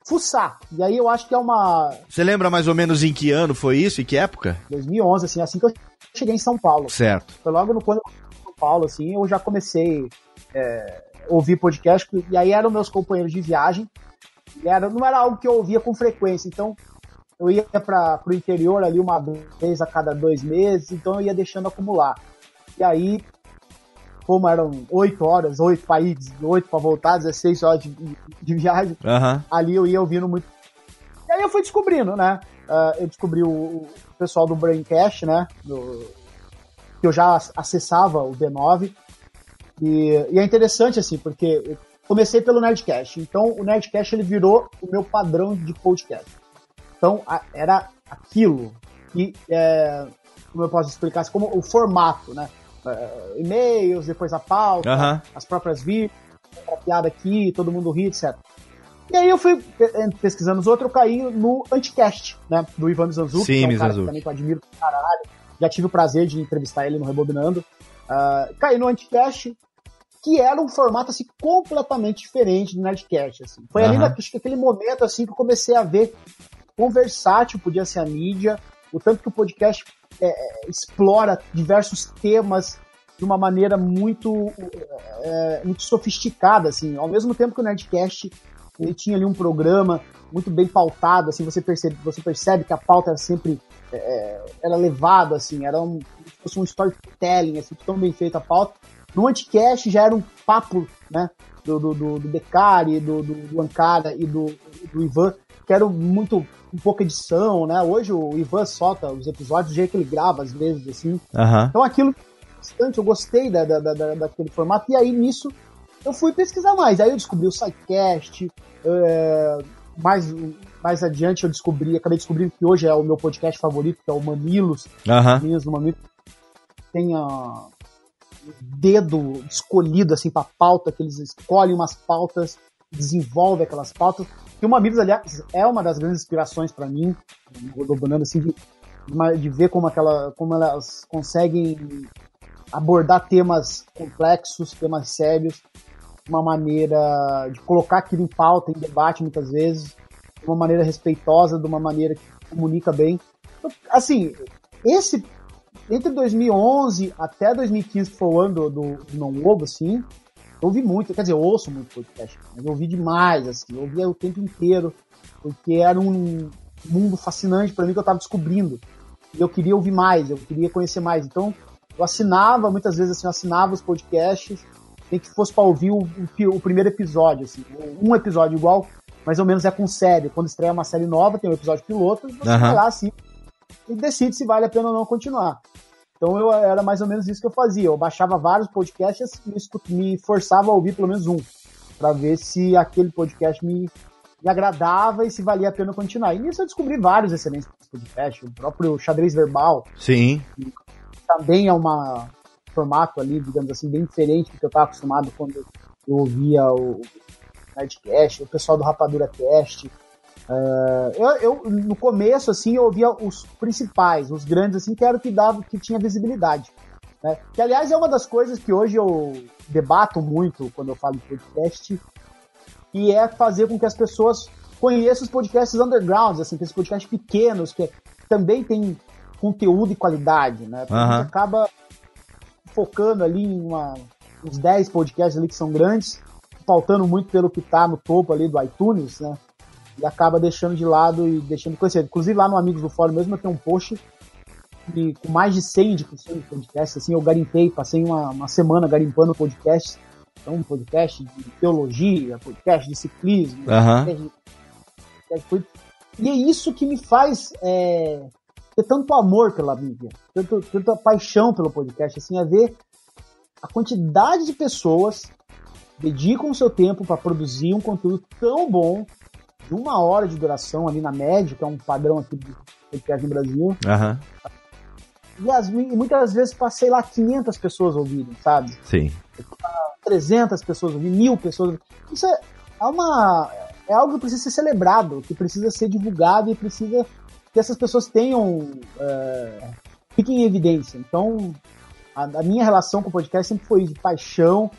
fuçar. E aí eu acho que é uma. Você lembra mais ou menos em que ano foi isso? Em que época? 2011, assim, assim que eu cheguei em São Paulo. Certo. Foi logo no quando eu cheguei em São Paulo, assim, eu já comecei. É, ouvir podcast, e aí eram meus companheiros de viagem, era, não era algo que eu ouvia com frequência, então eu ia para o interior ali uma vez a cada dois meses, então eu ia deixando acumular. E aí, como eram oito horas, oito países, oito para voltar, 16 horas de, de viagem, uhum. ali eu ia ouvindo muito. E aí eu fui descobrindo, né? Uh, eu descobri o, o, pessoal do Braincast, né? Do, que eu já acessava o B9, e, e, é interessante, assim, porque eu comecei pelo Nerdcast. Então, o Nerdcast ele virou o meu padrão de podcast. Então, a, era aquilo. E, é, como eu posso explicar, assim, como o formato, né? Uh, e-mails, depois a pauta, uhum. as próprias vídeos, a piada aqui, todo mundo ri, etc. E aí eu fui pesquisando os outros, eu caí no Anticast, né? Do Ivan Zanzuki, Sim, que é um cara que também que eu admiro pra caralho. Já tive o prazer de entrevistar ele no Rebobinando. Uh, caí no Anticast, que era um formato assim completamente diferente do Nerdcast. Assim. Foi uhum. ali naquele momento assim que eu comecei a ver quão versátil podia ser a mídia, o tanto que o podcast é, é explora diversos temas de uma maneira muito, é, muito sofisticada, assim. Ao mesmo tempo que o Nerdcast ele tinha ali um programa muito bem pautado, assim, você percebe, você percebe que a pauta era sempre é, é era levada, assim, era um, fosse um storytelling, assim, tão bem feita a pauta. No Anticast já era um papo, né? Do, do, do, do Beccari, do, do, do Ankara e do, do Ivan, que era muito, um pouca edição, né? Hoje o Ivan solta os episódios do jeito que ele grava, às vezes, assim. Uhum. Então aquilo, bastante, eu gostei da, da, da, daquele formato, e aí nisso eu fui pesquisar mais. Aí eu descobri o SciCast, é, mais, mais adiante eu descobri, acabei descobrindo que hoje é o meu podcast favorito, que é o Mamilos. Uhum. Mamilos no Mamilos. Tem a dedo escolhido assim para pauta, que eles escolhem umas pautas, desenvolvem aquelas pautas. E o Mamilos, aliás, é uma das grandes inspirações para mim, dobonando assim, de de ver como, aquela, como elas conseguem abordar temas complexos, temas sérios, uma maneira de colocar aquilo em pauta, em debate muitas vezes, de uma maneira respeitosa, de uma maneira que comunica bem. Então, assim, esse entre 2011 até 2015, que foi o ano do, do, do Não Ovo, assim, eu ouvi muito, quer dizer, eu ouço muito podcast, mas eu ouvi demais, assim, eu ouvia o tempo inteiro, porque era um mundo fascinante para mim que eu estava descobrindo. E eu queria ouvir mais, eu queria conhecer mais. Então, eu assinava, muitas vezes assim, eu assinava os podcasts, nem que fosse para ouvir o, o, o, primeiro episódio, assim, um episódio igual, mais ou menos é com série. Quando estreia uma série nova, tem um episódio piloto, você uhum. vai lá assim e decide se vale a pena ou não continuar. Então eu era mais ou menos isso que eu fazia. Eu baixava vários podcasts e me forçava a ouvir pelo menos um, para ver se aquele podcast me, me agradava e se valia a pena continuar. E nisso eu descobri vários excelentes podcasts, o próprio Xadrez Verbal. Sim. Também é uma formato ali, digamos assim, bem diferente do que eu estava acostumado quando eu ouvia o Nerdcast, o pessoal do Rapadura Cast. Uh, eu, eu, no começo, assim, eu ouvia os principais, os grandes, assim, que era o que dava, que tinha visibilidade. Né? Que, aliás, é uma das coisas que hoje eu debato muito quando eu falo de podcast, e é fazer com que as pessoas conheçam os podcasts undergrounds, assim, esses podcasts pequenos, que também tem conteúdo e qualidade, né? Porque uhum. a gente acaba focando ali em uma, uns 10 podcasts ali que são grandes, faltando muito pelo que tá no topo ali do iTunes, né? E acaba deixando de lado e deixando de conhecer. Inclusive lá no Amigos do Fórum mesmo eu tenho um post de, com mais de 100 indicações de podcast, assim, eu garimpei, passei uma, uma semana garimpando podcasts, então um podcast de teologia, podcast de ciclismo, uhum. podcast, e é isso que me faz é, ter tanto amor pela mídia, tanto, tanta paixão pelo podcast, assim, é ver a quantidade de pessoas dedicam o seu tempo para produzir um conteúdo tão bom, de uma hora de duração ali na média, que é um padrão aqui do podcast no Brasil. Uhum. E, as, e muitas vezes para, sei lá, 500 pessoas ouvirem, sabe? Sim. 300 pessoas ouvirem, mil pessoas ouvirem. Isso é, é, uma, é algo que precisa ser celebrado, que precisa ser divulgado e precisa que essas pessoas tenham. É, fiquem em evidência. Então, a, a, minha relação com o podcast sempre foi de paixão,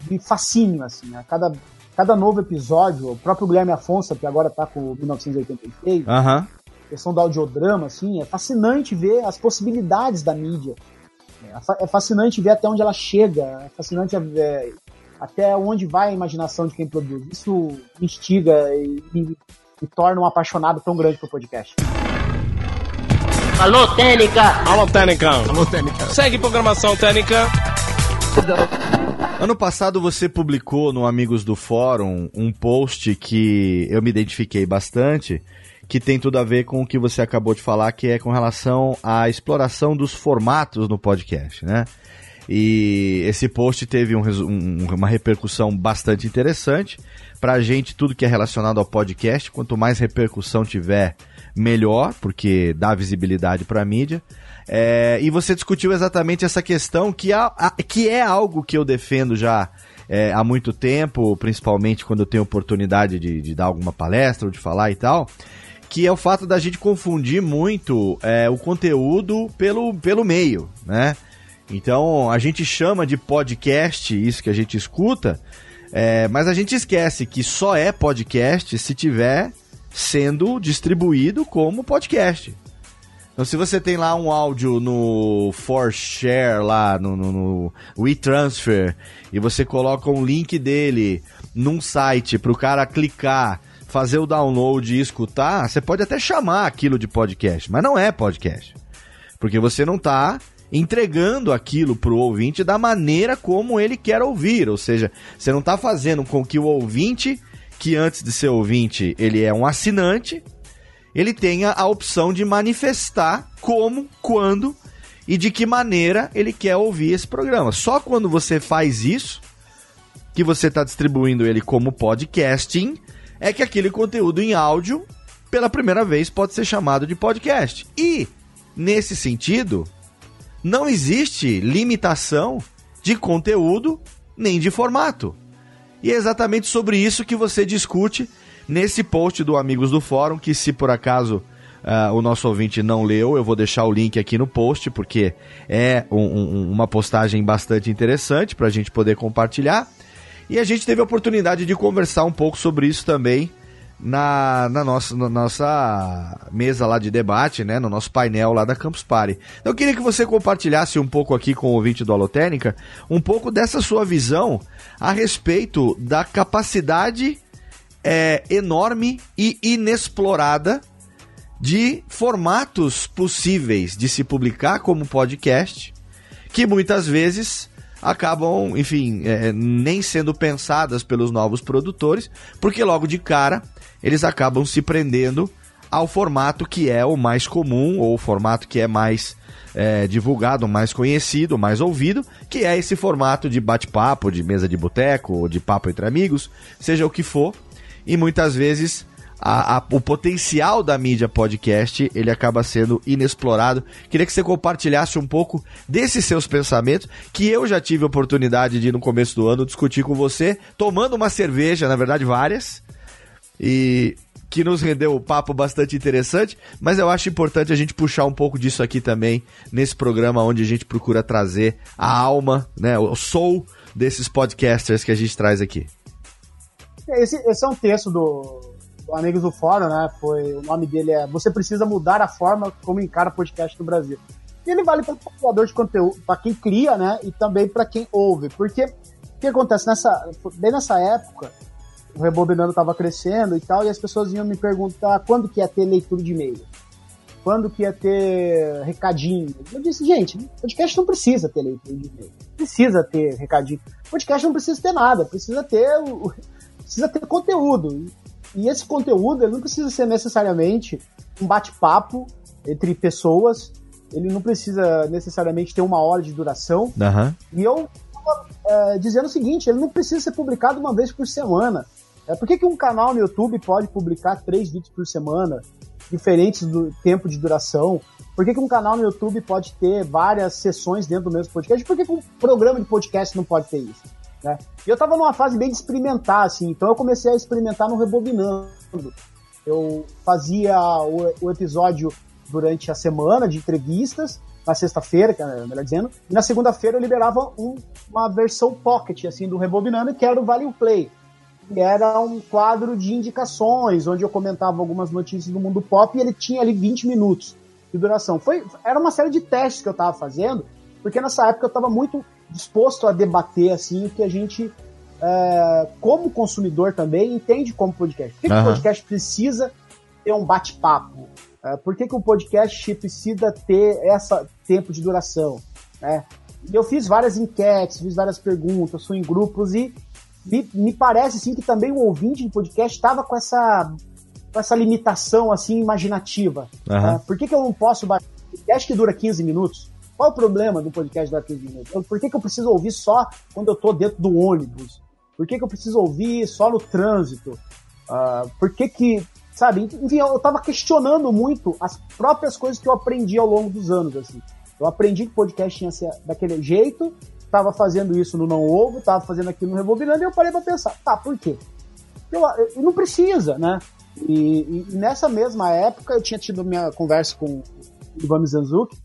de fascínio, assim. A cada, cada novo episódio, o próprio Guilherme Afonso, que agora tá com 1986, uhum. questão do audiodrama, assim, é fascinante ver as possibilidades da mídia. É, é fascinante ver até onde ela chega, é fascinante é, até onde vai a imaginação de quem produz. Isso instiga e, e me torna um apaixonado tão grande por podcast. Alô, Técnica! Alô, Técnica! Alô, Técnica! Segue programação Técnica! Ano passado você publicou no Amigos do Fórum um post que eu me identifiquei bastante, que tem tudo a ver com o que você acabou de falar, que é com relação à exploração dos formatos no podcast, né? E esse post teve um, um, uma repercussão bastante interessante. Pra gente, tudo que é relacionado ao podcast, quanto mais repercussão tiver, melhor, porque dá visibilidade para a mídia. É, e você discutiu exatamente essa questão, que, a, a, que é algo que eu defendo já é, há muito tempo, principalmente quando eu tenho oportunidade de, de, dar alguma palestra ou de falar e tal, que é o fato da gente confundir muito é, o conteúdo pelo, pelo meio, né? Então a gente chama de podcast isso que a gente escuta, é, mas a gente esquece que só é podcast se tiver sendo distribuído como podcast. Então, se você tem lá um áudio no ForShare, lá no, no, no WeTransfer, e você coloca um link dele num site para o cara clicar, fazer o download e escutar, você pode até chamar aquilo de podcast, mas não é podcast. Porque você não está entregando aquilo para o ouvinte da maneira como ele quer ouvir. Ou seja, você não está fazendo com que o ouvinte, que antes de ser ouvinte, ele é um assinante, ele tenha a opção de manifestar como, quando e de que maneira ele quer ouvir esse programa. Só quando você faz isso, que você está distribuindo ele como podcasting, é que aquele conteúdo em áudio, pela primeira vez, pode ser chamado de podcast. E, nesse sentido, não existe limitação de conteúdo nem de formato. E é exatamente sobre isso que você discute nesse post do Amigos do Fórum, que se por acaso uh, o nosso ouvinte não leu, eu vou deixar o link aqui no post, porque é um, um, uma postagem bastante interessante para a gente poder compartilhar. E a gente teve a oportunidade de conversar um pouco sobre isso também na, na, nossa, na nossa mesa lá de debate, né? No nosso painel lá da Campus Party. Então, eu queria que você compartilhasse um pouco aqui com o ouvinte do Alotênica, um pouco dessa sua visão a respeito da capacidade é, enorme e inexplorada de formatos possíveis de se publicar como podcast, que muitas vezes acabam, enfim, é, nem sendo pensadas pelos novos produtores, porque logo de cara eles acabam se prendendo ao formato que é o mais comum ou o formato que é mais é, divulgado, mais conhecido, mais ouvido, que é esse formato de bate-papo, de mesa de boteco, de papo entre amigos, seja o que for. E muitas vezes a, a, o potencial da mídia podcast ele acaba sendo inexplorado. Queria que você compartilhasse um pouco desses seus pensamentos, que eu já tive oportunidade de no começo do ano discutir com você, tomando uma cerveja, na verdade várias, e que nos rendeu um papo bastante interessante, mas eu acho importante a gente puxar um pouco disso aqui também nesse programa onde a gente procura trazer a alma, né, o soul desses podcasters que a gente traz aqui. Esse, esse é um texto do, do Amigos do Fórum, né? Foi, o nome dele é Você Precisa Mudar a Forma como Encara Podcast no Brasil. E ele vale para o criador de conteúdo, para quem cria, né? E também para quem ouve. Porque o que acontece nessa, bem nessa época, o Rebobinando estava crescendo e tal, e as pessoas iam me perguntar quando que ia ter leitura de e-mail. Quando que ia ter recadinho. Eu disse, gente, podcast não precisa ter leitura de e-mail. Precisa ter recadinho. Podcast não precisa ter nada, precisa ter o, precisa ter conteúdo. E esse conteúdo ele não precisa ser necessariamente um bate-papo entre pessoas, ele não precisa necessariamente ter uma hora de duração. Uhum. E eu é, dizendo o seguinte, ele não precisa ser publicado uma vez por semana. É, por que, que um canal no YouTube pode publicar três vídeos por semana, diferentes do tempo de duração? Por que, que um canal no YouTube pode ter várias sessões dentro do mesmo podcast? Por que, que um programa de podcast não pode ter isso? Né? E eu estava numa fase bem de experimentar, assim, então eu comecei a experimentar no Rebobinando. Eu fazia o, o episódio durante a semana de entrevistas, na sexta-feira, é melhor dizendo, e na segunda-feira eu liberava um, uma versão pocket, assim, do Rebobinando, que era o Vale Play era um quadro de indicações, onde eu comentava algumas notícias do mundo pop e ele tinha ali 20 minutos de duração. Foi, era uma série de testes que eu estava fazendo, porque nessa época eu estava muito disposto a debater assim o que a gente, é, como consumidor também, entende como podcast. Por que, uhum. que o podcast precisa ter um bate-papo? É, por que, que o podcast precisa ter esse tempo de duração? É, eu fiz várias enquetes, fiz várias perguntas, fui em grupos e me, me parece assim que também o ouvinte de podcast estava com essa com essa limitação assim imaginativa. Uhum. Né? Por que, que eu não posso baixar um podcast que dura 15 minutos? Qual o problema do podcast durar 15 minutos? Por que, que eu preciso ouvir só quando eu estou dentro do ônibus? Por que, que eu preciso ouvir só no trânsito? Uh, por que que, sabe? Enfim, eu estava questionando muito as próprias coisas que eu aprendi ao longo dos anos, assim. Eu aprendi que o podcast tinha ser daquele jeito, estava fazendo isso no Não Ovo, estava fazendo aquilo no Rebobinando, e eu parei para pensar, tá, por quê? Eu, eu não precisa, né? E, e, nessa mesma época eu tinha tido minha conversa com o Ivan Mizanzuki,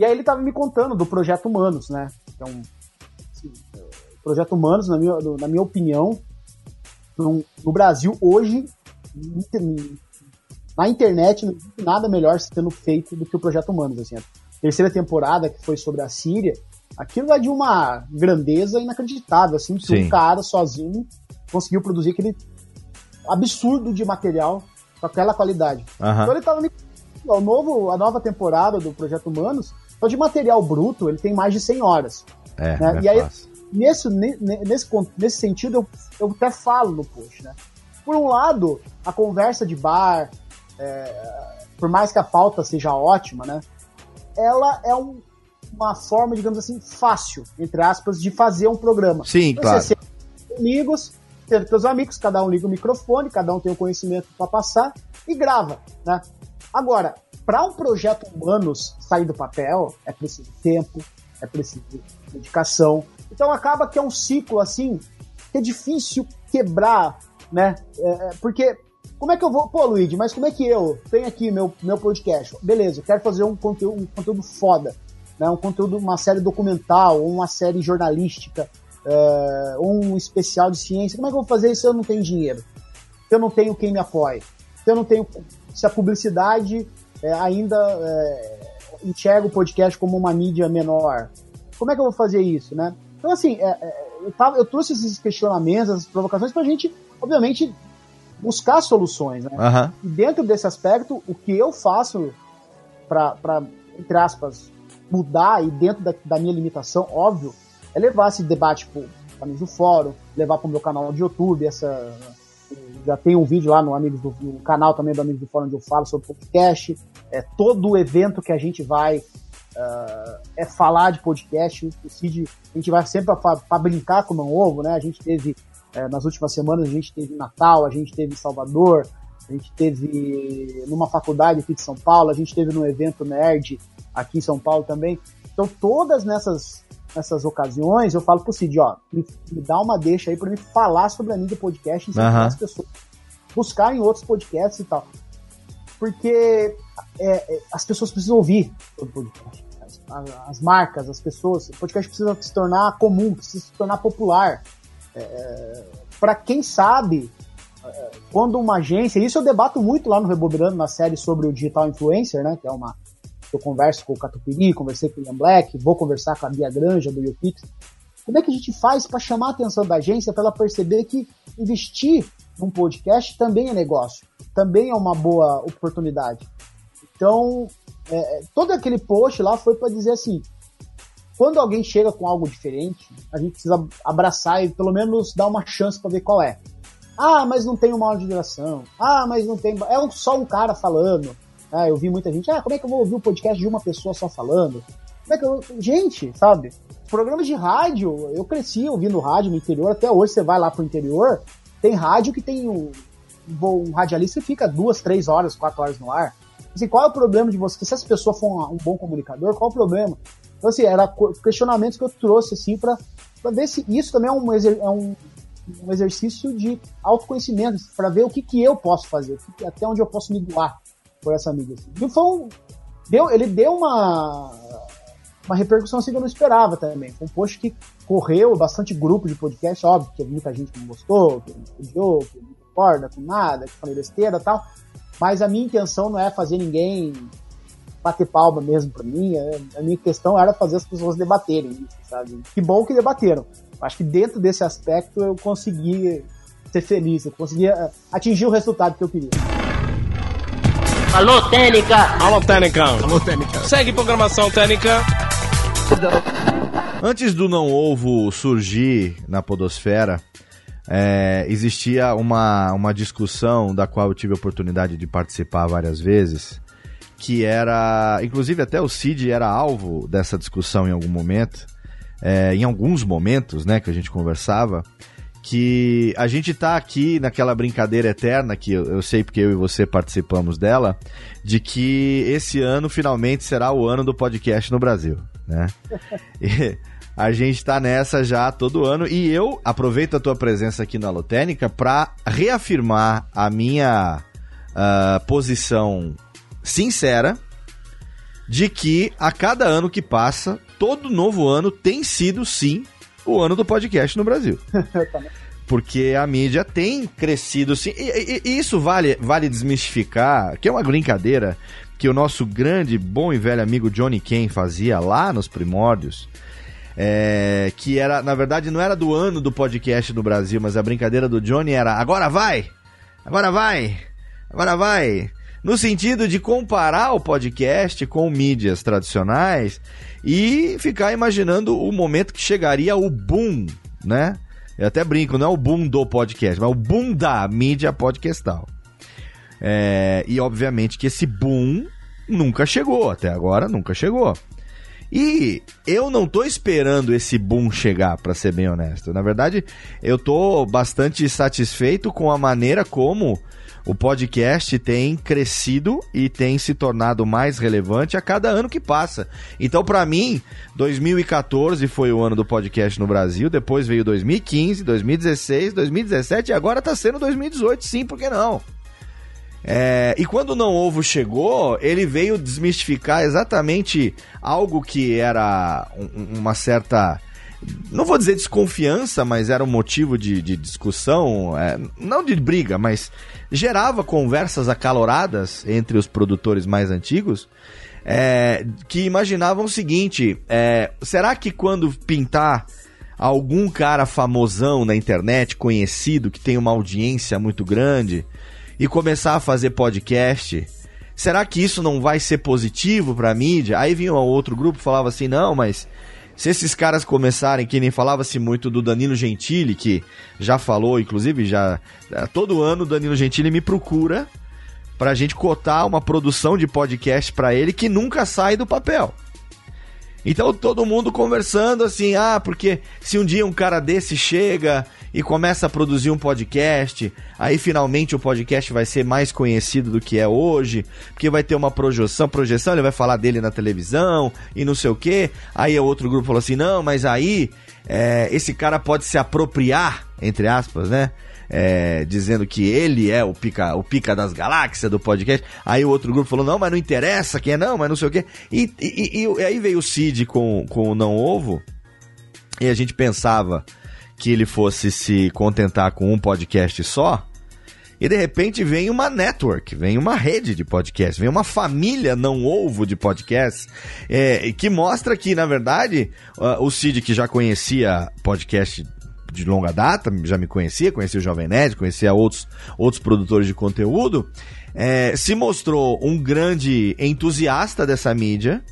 e aí ele estava me contando do Projeto Humanos, né? Então, assim, o Projeto Humanos, na minha, na minha opinião, no, no Brasil hoje, na internet, não existe nada melhor sendo feito do que o Projeto Humanos. Assim, a terceira temporada, que foi sobre a Síria, aquilo é de uma grandeza inacreditável, assim, que Sim. um cara sozinho conseguiu produzir aquele absurdo de material com aquela qualidade. Uhum. Então ele tava me... o novo, a nova temporada do Projeto Humanos, só de material bruto, ele tem mais de 100 horas. É, né? é e aí, nesse, nesse, nesse sentido, eu, eu até falo no post, né? Por um lado, a conversa de bar, é, por mais que a pauta seja ótima, né? Ela é um, uma forma, digamos assim, fácil, entre aspas, de fazer um programa. Sim, Você claro. Ser amigos, ter seus amigos, cada um liga o microfone, cada um tem o um conhecimento para passar e grava, né? Agora, para um projeto humanos sair do papel, é preciso tempo, é preciso dedicação. Então acaba que é um ciclo assim que é difícil quebrar, né? É, é porque Como é que eu vou. Pô, Luigi, mas como é que eu tenho aqui meu, meu podcast? Beleza, eu quero fazer um conteúdo, um conteúdo foda. Né? Um conteúdo, uma série documental, uma série jornalística, uh, um especial de ciência. Como é que eu vou fazer isso se eu não tenho dinheiro? Se eu não tenho quem me apoie? Se eu não tenho. Se a publicidade é, ainda é, enxerga o podcast como uma mídia menor? Como é que eu vou fazer isso, né? Então, assim, é, é eu, tava, eu trouxe esses questionamentos, essas provocações pra gente, obviamente, buscar soluções, né? Uhum. E dentro desse aspecto, o que eu faço para, entre aspas, mudar e dentro da, da, minha limitação, óbvio, é levar esse debate para amigos do fórum, levar para o meu canal de YouTube, essa já tem um vídeo lá no Amigos do no canal também do Amigos do Fórum onde eu falo sobre podcast. É, todo o evento que a gente vai uh, é falar de podcast. O Cid, a gente vai sempre para brincar com o não ovo, né? A gente teve é, nas últimas semanas a gente teve Natal, a gente teve Salvador, a gente teve numa faculdade aqui de São Paulo, a gente teve num evento nerd aqui em São Paulo também. Então, todas nessas, nessas ocasiões, eu falo pro Cid, ó, me, me dá uma deixa aí para me falar sobre a mídia podcast e uhum. as pessoas buscarem outros podcasts e tal. Porque é, é, as pessoas precisam ouvir o podcast. As, as, marcas, as pessoas, o podcast precisa se tornar comum, precisa se tornar popular. É, para quem sabe, é, quando uma agência, isso eu debato muito lá no Rebobinando, na série sobre o digital influencer, né, que é uma eu converso com o Catupiri, conversei com o Ian Black, vou conversar com a Bia Granja do YouPix. Como é que a gente faz para chamar a atenção da agência para ela perceber que investir num podcast também é negócio, também é uma boa oportunidade? Então, é, todo aquele post lá foi para dizer assim: quando alguém chega com algo diferente, a gente precisa abraçar e pelo menos dar uma chance para ver qual é. Ah, mas não tem uma hora de duração. Ah, mas não tem. É só um cara falando. Ah, eu vi muita gente. Ah, como é que eu vou ouvir o podcast de uma pessoa só falando? Como é que eu. Gente, sabe? Programas de rádio, eu cresci ouvindo rádio no interior, até hoje você vai lá pro interior, tem rádio que tem um, um radialista que fica duas, três horas, quatro horas no ar. Assim, qual é o problema de você? Se essa pessoa for um, um bom comunicador, qual é o problema? Então, assim, era questionamentos que eu trouxe, assim, para ver se isso também é um, é um, um exercício de autoconhecimento, para ver o que, que eu posso fazer, até onde eu posso me doar por essa mídia. Assim. E foi um, deu, ele deu uma, uma repercussão assim que eu não esperava também. Foi um post que correu bastante grupo de podcast, óbvio, que muita gente não gostou, que não que não concorda com nada, que falei besteira tal. Mas a minha intenção não é fazer ninguém bater palma mesmo para mim. É, a minha questão era fazer as pessoas debaterem sabe? Que bom que debateram. Acho que dentro desse aspecto eu consegui ser feliz, eu consegui eh, atingir o resultado que eu queria. Alô, Técnica! Alô, Técnica! Alô, Técnica! Segue programação Técnica! Antes do Não Ovo surgir na podosfera, é, existia uma, uma discussão da qual eu tive a oportunidade de participar várias vezes, que era. Inclusive, até o Cid era alvo dessa discussão em algum momento, é, em alguns momentos, né, que a gente conversava. Que a gente tá aqui naquela brincadeira eterna, que eu, eu sei porque eu e você participamos dela, de que esse ano finalmente será o ano do podcast no Brasil, né? E, [LAUGHS] a gente tá nessa já todo ano e eu aproveito a tua presença aqui na Lotênica para reafirmar a minha uh, posição sincera de que a cada ano que passa, todo novo ano tem sido sim o ano do podcast no Brasil. [LAUGHS] Porque a mídia tem crescido sim. E, e, e, isso vale, vale desmistificar, que é uma brincadeira que o nosso grande, bom e velho amigo Johnny Kane fazia lá nos primórdios. É, que era, na verdade, não era do ano do podcast no Brasil, mas a brincadeira do Johnny era agora vai! Agora vai! Agora vai! no sentido de comparar o podcast com mídias tradicionais e ficar imaginando o momento que chegaria o boom, né? Eu até brinco, não é o boom do podcast, mas o boom da mídia podcastal. É, e obviamente que esse boom nunca chegou, até agora nunca chegou. E eu não tô esperando esse boom chegar, para ser bem honesto. Na verdade, eu tô bastante satisfeito com a maneira como o podcast tem crescido e tem se tornado mais relevante a cada ano que passa. Então, para mim, 2014 foi o ano do podcast no Brasil, depois veio 2015, 2016, 2017 e agora tá sendo 2018, sim, por que não? É, e quando o Não Ovo chegou, ele veio desmistificar exatamente algo que era um, uma certa. Não vou dizer desconfiança, mas era um motivo de, de discussão, é, não de briga, mas gerava conversas acaloradas entre os produtores mais antigos, é, que imaginavam o seguinte: é, será que quando pintar algum cara famosão na internet, conhecido, que tem uma audiência muito grande, e começar a fazer podcast, será que isso não vai ser positivo para a mídia? Aí vinha um outro grupo falava assim: não, mas se esses caras começarem, que nem falava-se muito do Danilo Gentili, que já falou, inclusive, já é, todo ano o Danilo Gentili me procura pra gente cotar uma produção de podcast para ele que nunca sai do papel. Então todo mundo conversando assim, ah, porque se um dia um cara desse chega e começa a produzir um podcast, aí finalmente o podcast vai ser mais conhecido do que é hoje, porque vai ter uma projeção, projeção, ele vai falar dele na televisão e não sei o que. Aí o outro grupo falou assim, não, mas aí é, esse cara pode se apropriar, entre aspas, né? É, dizendo que ele é o pica, o pica das galáxias do podcast. Aí o outro grupo falou: não, mas não interessa quem é, não, mas não sei o quê. E, e, e, e aí veio o Cid com, com o Não Ovo, e a gente pensava que ele fosse se contentar com um podcast só. E de repente vem uma network, vem uma rede de podcasts, vem uma família não ovo de podcasts, é, que mostra que, na verdade, o Cid, que já conhecia podcast de longa data, já me conhecia, conhecia o Jovem Nerd, conhecia outros, outros produtores de conteúdo, é, se mostrou um grande entusiasta dessa mídia,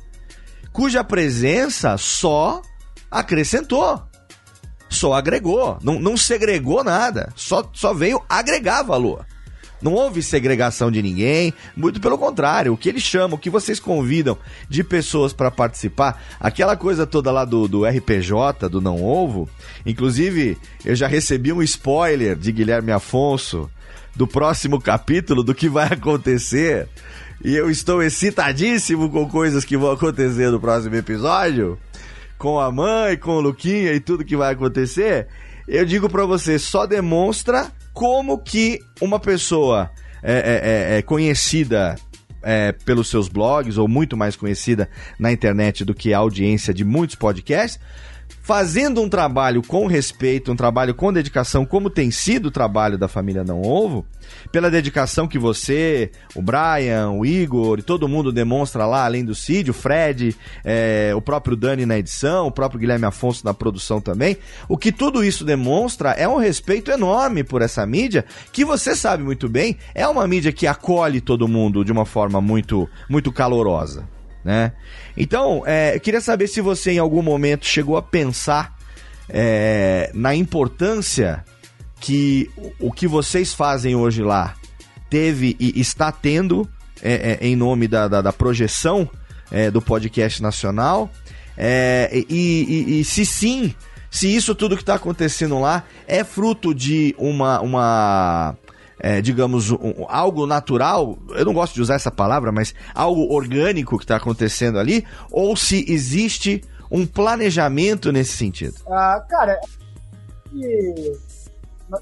cuja presença só acrescentou, só agregou, não, não segregou nada, só, só veio agregar valor. Não houve segregação de ninguém, muito pelo contrário. O que eles chamam, o que vocês convidam de pessoas para participar, aquela coisa toda lá do, do RPJ, do Não Ovo. Inclusive, eu já recebi um spoiler de Guilherme Afonso do próximo capítulo, do que vai acontecer. E eu estou excitadíssimo com coisas que vão acontecer no próximo episódio. Com a mãe, com o Luquinha e tudo que vai acontecer. Eu digo para você, só demonstra como que uma pessoa é, é, é, é conhecida é, pelos seus blogs, ou muito mais conhecida na internet do que a audiência de muitos podcasts, fazendo um trabalho com respeito, um trabalho com dedicação, como tem sido o trabalho da família Não Ovo, pela dedicação que você, o Brian, o Igor e todo mundo demonstra lá, além do Cid, o Fred, é, o próprio Dani na edição, o próprio Guilherme Afonso na produção também. O que tudo isso demonstra é um respeito enorme por essa mídia, que você sabe muito bem, é uma mídia que acolhe todo mundo de uma forma muito, muito calorosa né? Então, é, eu queria saber se você em algum momento chegou a pensar é, na importância que o que vocês fazem hoje lá teve e está tendo é, é em nome da, da, da projeção é, do podcast nacional. É, e, e, e se sim, se isso tudo que está acontecendo lá é fruto de uma, uma é, digamos, um, algo natural, eu não gosto de usar essa palavra, mas algo orgânico que está acontecendo ali, ou se existe um planejamento nesse sentido? Ah, cara,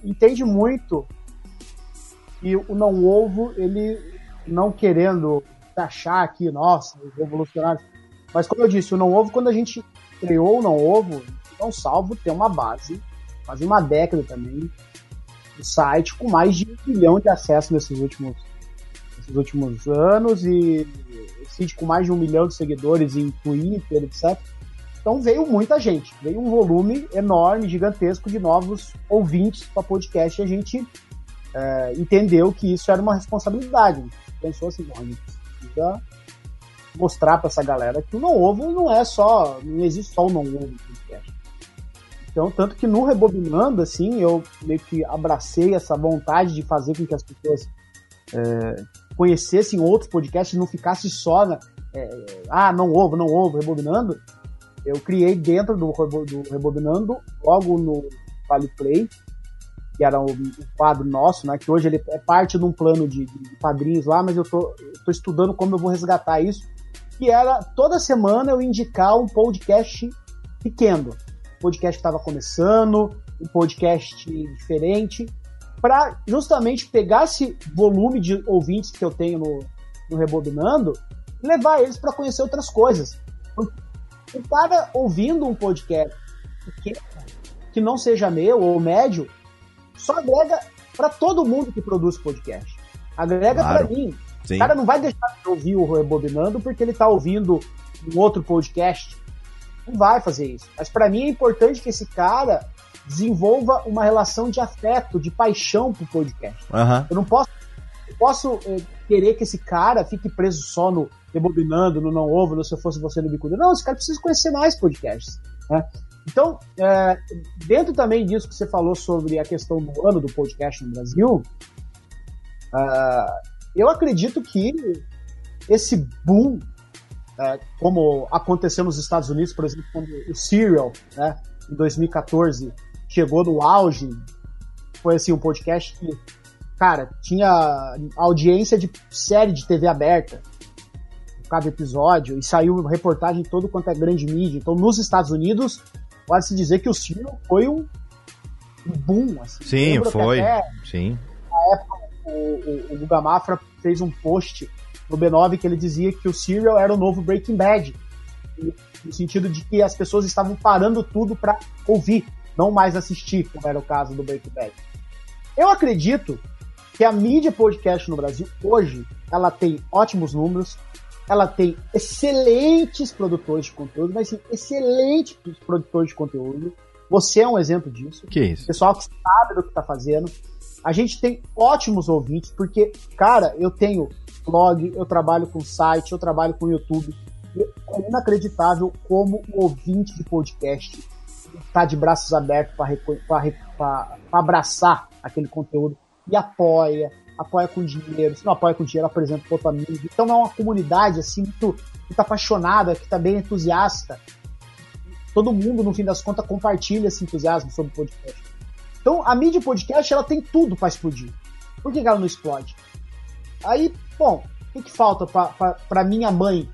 entende muito que o não ovo, ele não querendo achar aqui, nossa, revolucionário. Mas como eu disse, o não ovo, quando a gente criou o não ovo, não salvo tem uma base, quase uma década também, o site com mais de um milhão de acessos nesses últimos, nesses últimos anos e site com mais de um milhão de seguidores em Twitter, etc. Então veio muita gente, veio um volume enorme, gigantesco de novos ouvintes para podcast e a gente é, entendeu que isso era uma responsabilidade. Pensou assim, a gente precisa mostrar para essa galera que o não ovo não é só, não existe só o não ovo podcast. Então, tanto que no Rebobinando, assim, eu meio que abracei essa vontade de fazer com que as pessoas é, conhecessem outros podcasts e não ficasse só na, é, ah, não ouvo, não ouvo, Rebobinando. Eu criei dentro do, do Rebobinando, logo no Vale Play, que era um, um, quadro nosso, né? Que hoje ele é parte de um plano de, de padrinhos lá, mas eu tô, eu tô estudando como eu vou resgatar isso. Que era toda semana eu indicar um podcast pequeno podcast estava começando, um podcast diferente. para justamente pegar esse volume de ouvintes que eu tenho no, no Rebobinando e levar eles para conhecer outras coisas. O cara ouvindo um podcast pequeno, que não seja meu ou médio, só agrega para todo mundo que produz podcast. Agrega claro. para mim. Sim. O cara não vai deixar de ouvir o Rebobinando porque ele está ouvindo um outro podcast. Não vai fazer isso. Mas para mim é importante que esse cara desenvolva uma relação de afeto, de paixão pro podcast. Uhum. Eu não posso, eu posso é, querer que esse cara fique preso só no rebobinando, no não ovo, no se eu fosse você no bicudo. Não, esse cara precisa conhecer mais podcasts. Né? Então, é, dentro também disso que você falou sobre a questão do ano do podcast no Brasil, uh, eu acredito que esse boom, uh, como aconteceu nos Estados Unidos, por exemplo, quando o Serial, né, em 2014, chegou no auge, foi assim, um podcast que, cara, tinha audiência de série de TV aberta, cada episódio, e saiu reportagem todo quanto é grande mídia. Então, nos Estados Unidos, pode-se dizer que o Serial foi um, um boom. Assim. Sim, foi. Sim. Na época, o, o, o Guga Mafra fez um post no B9 que ele dizia que o Serial era o novo Breaking Bad. No sentido de que as pessoas estavam parando tudo para ouvir, não mais assistir, como era o caso do Breaking Bad. Eu acredito que a mídia podcast no Brasil, hoje, ela tem ótimos números, ela tem excelentes produtores de conteúdo, mas sim, excelentes produtores de conteúdo. Você é um exemplo disso. Que isso? Pessoal que sabe do que está fazendo. A gente tem ótimos ouvintes, porque, cara, eu tenho blog, eu trabalho com site, eu trabalho com YouTube. É inacreditável como o ouvinte de podcast está de braços abertos para abraçar aquele conteúdo e apoia, apoia com dinheiro, se não apoia com dinheiro, apresenta para outro amigo. Então é uma comunidade assim muito, muito apaixonada, que está bem entusiasta. Todo mundo, no fim das contas, compartilha esse entusiasmo sobre o podcast. Então a mídia podcast ela tem tudo para explodir. Por que, ela não explode? Aí, bom, o que, falta para minha mãe,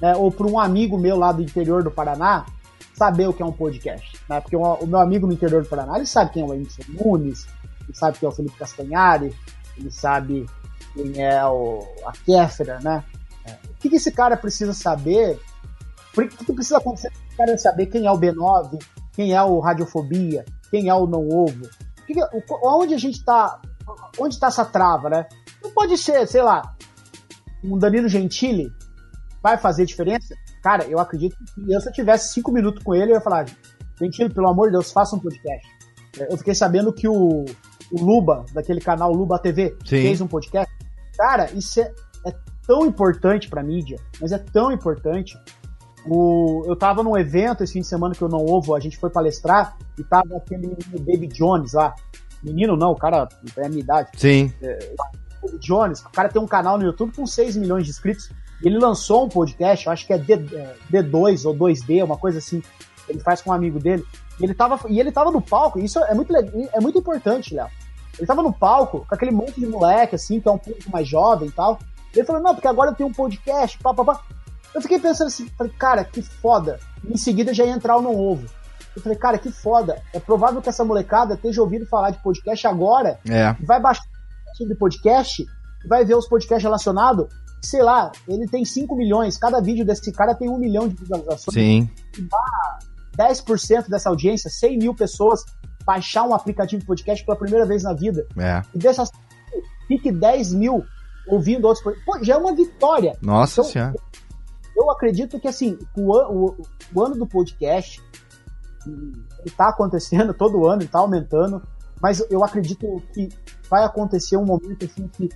né, ou para um amigo meu lá do interior do Paraná, saber o que é um podcast? Né? Porque o, o meu amigo no interior do Paraná, ele sabe quem é o Emerson Nunes, ele sabe quem é o Felipe Castanhari, ele sabe quem é o, a Kéfera, né? É, o que, que, esse cara precisa saber? Por que, que precisa acontecer esse cara saber quem é o B9, quem é o Radiofobia, quem é o Não Ovo? Que, onde a gente tá. Onde está essa trava, né? Não pode ser, sei lá, um Danilo Gentili vai fazer diferença? Cara, eu acredito que eu, se eu tivesse cinco minutos com ele, eu ia falar, Gentili, pelo amor de Deus, faça um podcast. Eu fiquei sabendo que o, o Luba, daquele canal Luba TV, Sim. fez um podcast. Cara, isso é, é tão importante pra mídia, mas é tão importante. O, eu tava num evento esse fim de semana que eu não ouvo, a gente foi palestrar e tava aquele menino David Jones lá. Menino não, o cara é a minha idade. Sim. É, David Jones, o cara tem um canal no YouTube com 6 milhões de inscritos. Ele lançou um podcast, eu acho que é D, é, D2 ou 2D, uma coisa assim. Ele faz com um amigo dele. E ele tava, e ele tava no palco, isso é muito, é muito importante, Léo. Ele tava no palco com aquele monte de moleque, assim, que é um pouco mais jovem e tal. Ele falou, não, porque agora eu tenho um podcast, pá, pá, pá. Eu fiquei pensando assim, falei, cara, que foda. Em seguida já ia entrar o Não Ovo. Eu falei, cara, que foda. É provável que essa molecada esteja ouvindo falar de podcast agora. É. Vai baixar de podcast vai ver os podcasts relacionados. Sei lá, ele tem 5 milhões. Cada vídeo desse cara tem um milhão de visualizações. Sim. Dá 10% dessa audiência, 100 mil pessoas baixar um aplicativo de podcast pela primeira vez na vida. É. E dessas fique 10 mil ouvindo outros podcasts. Pô, já é uma vitória. Nossa então, senhora. Eu, eu acredito que assim, o, o, o ano do podcast está acontecendo todo ano, está aumentando, mas eu acredito que vai acontecer um momento assim que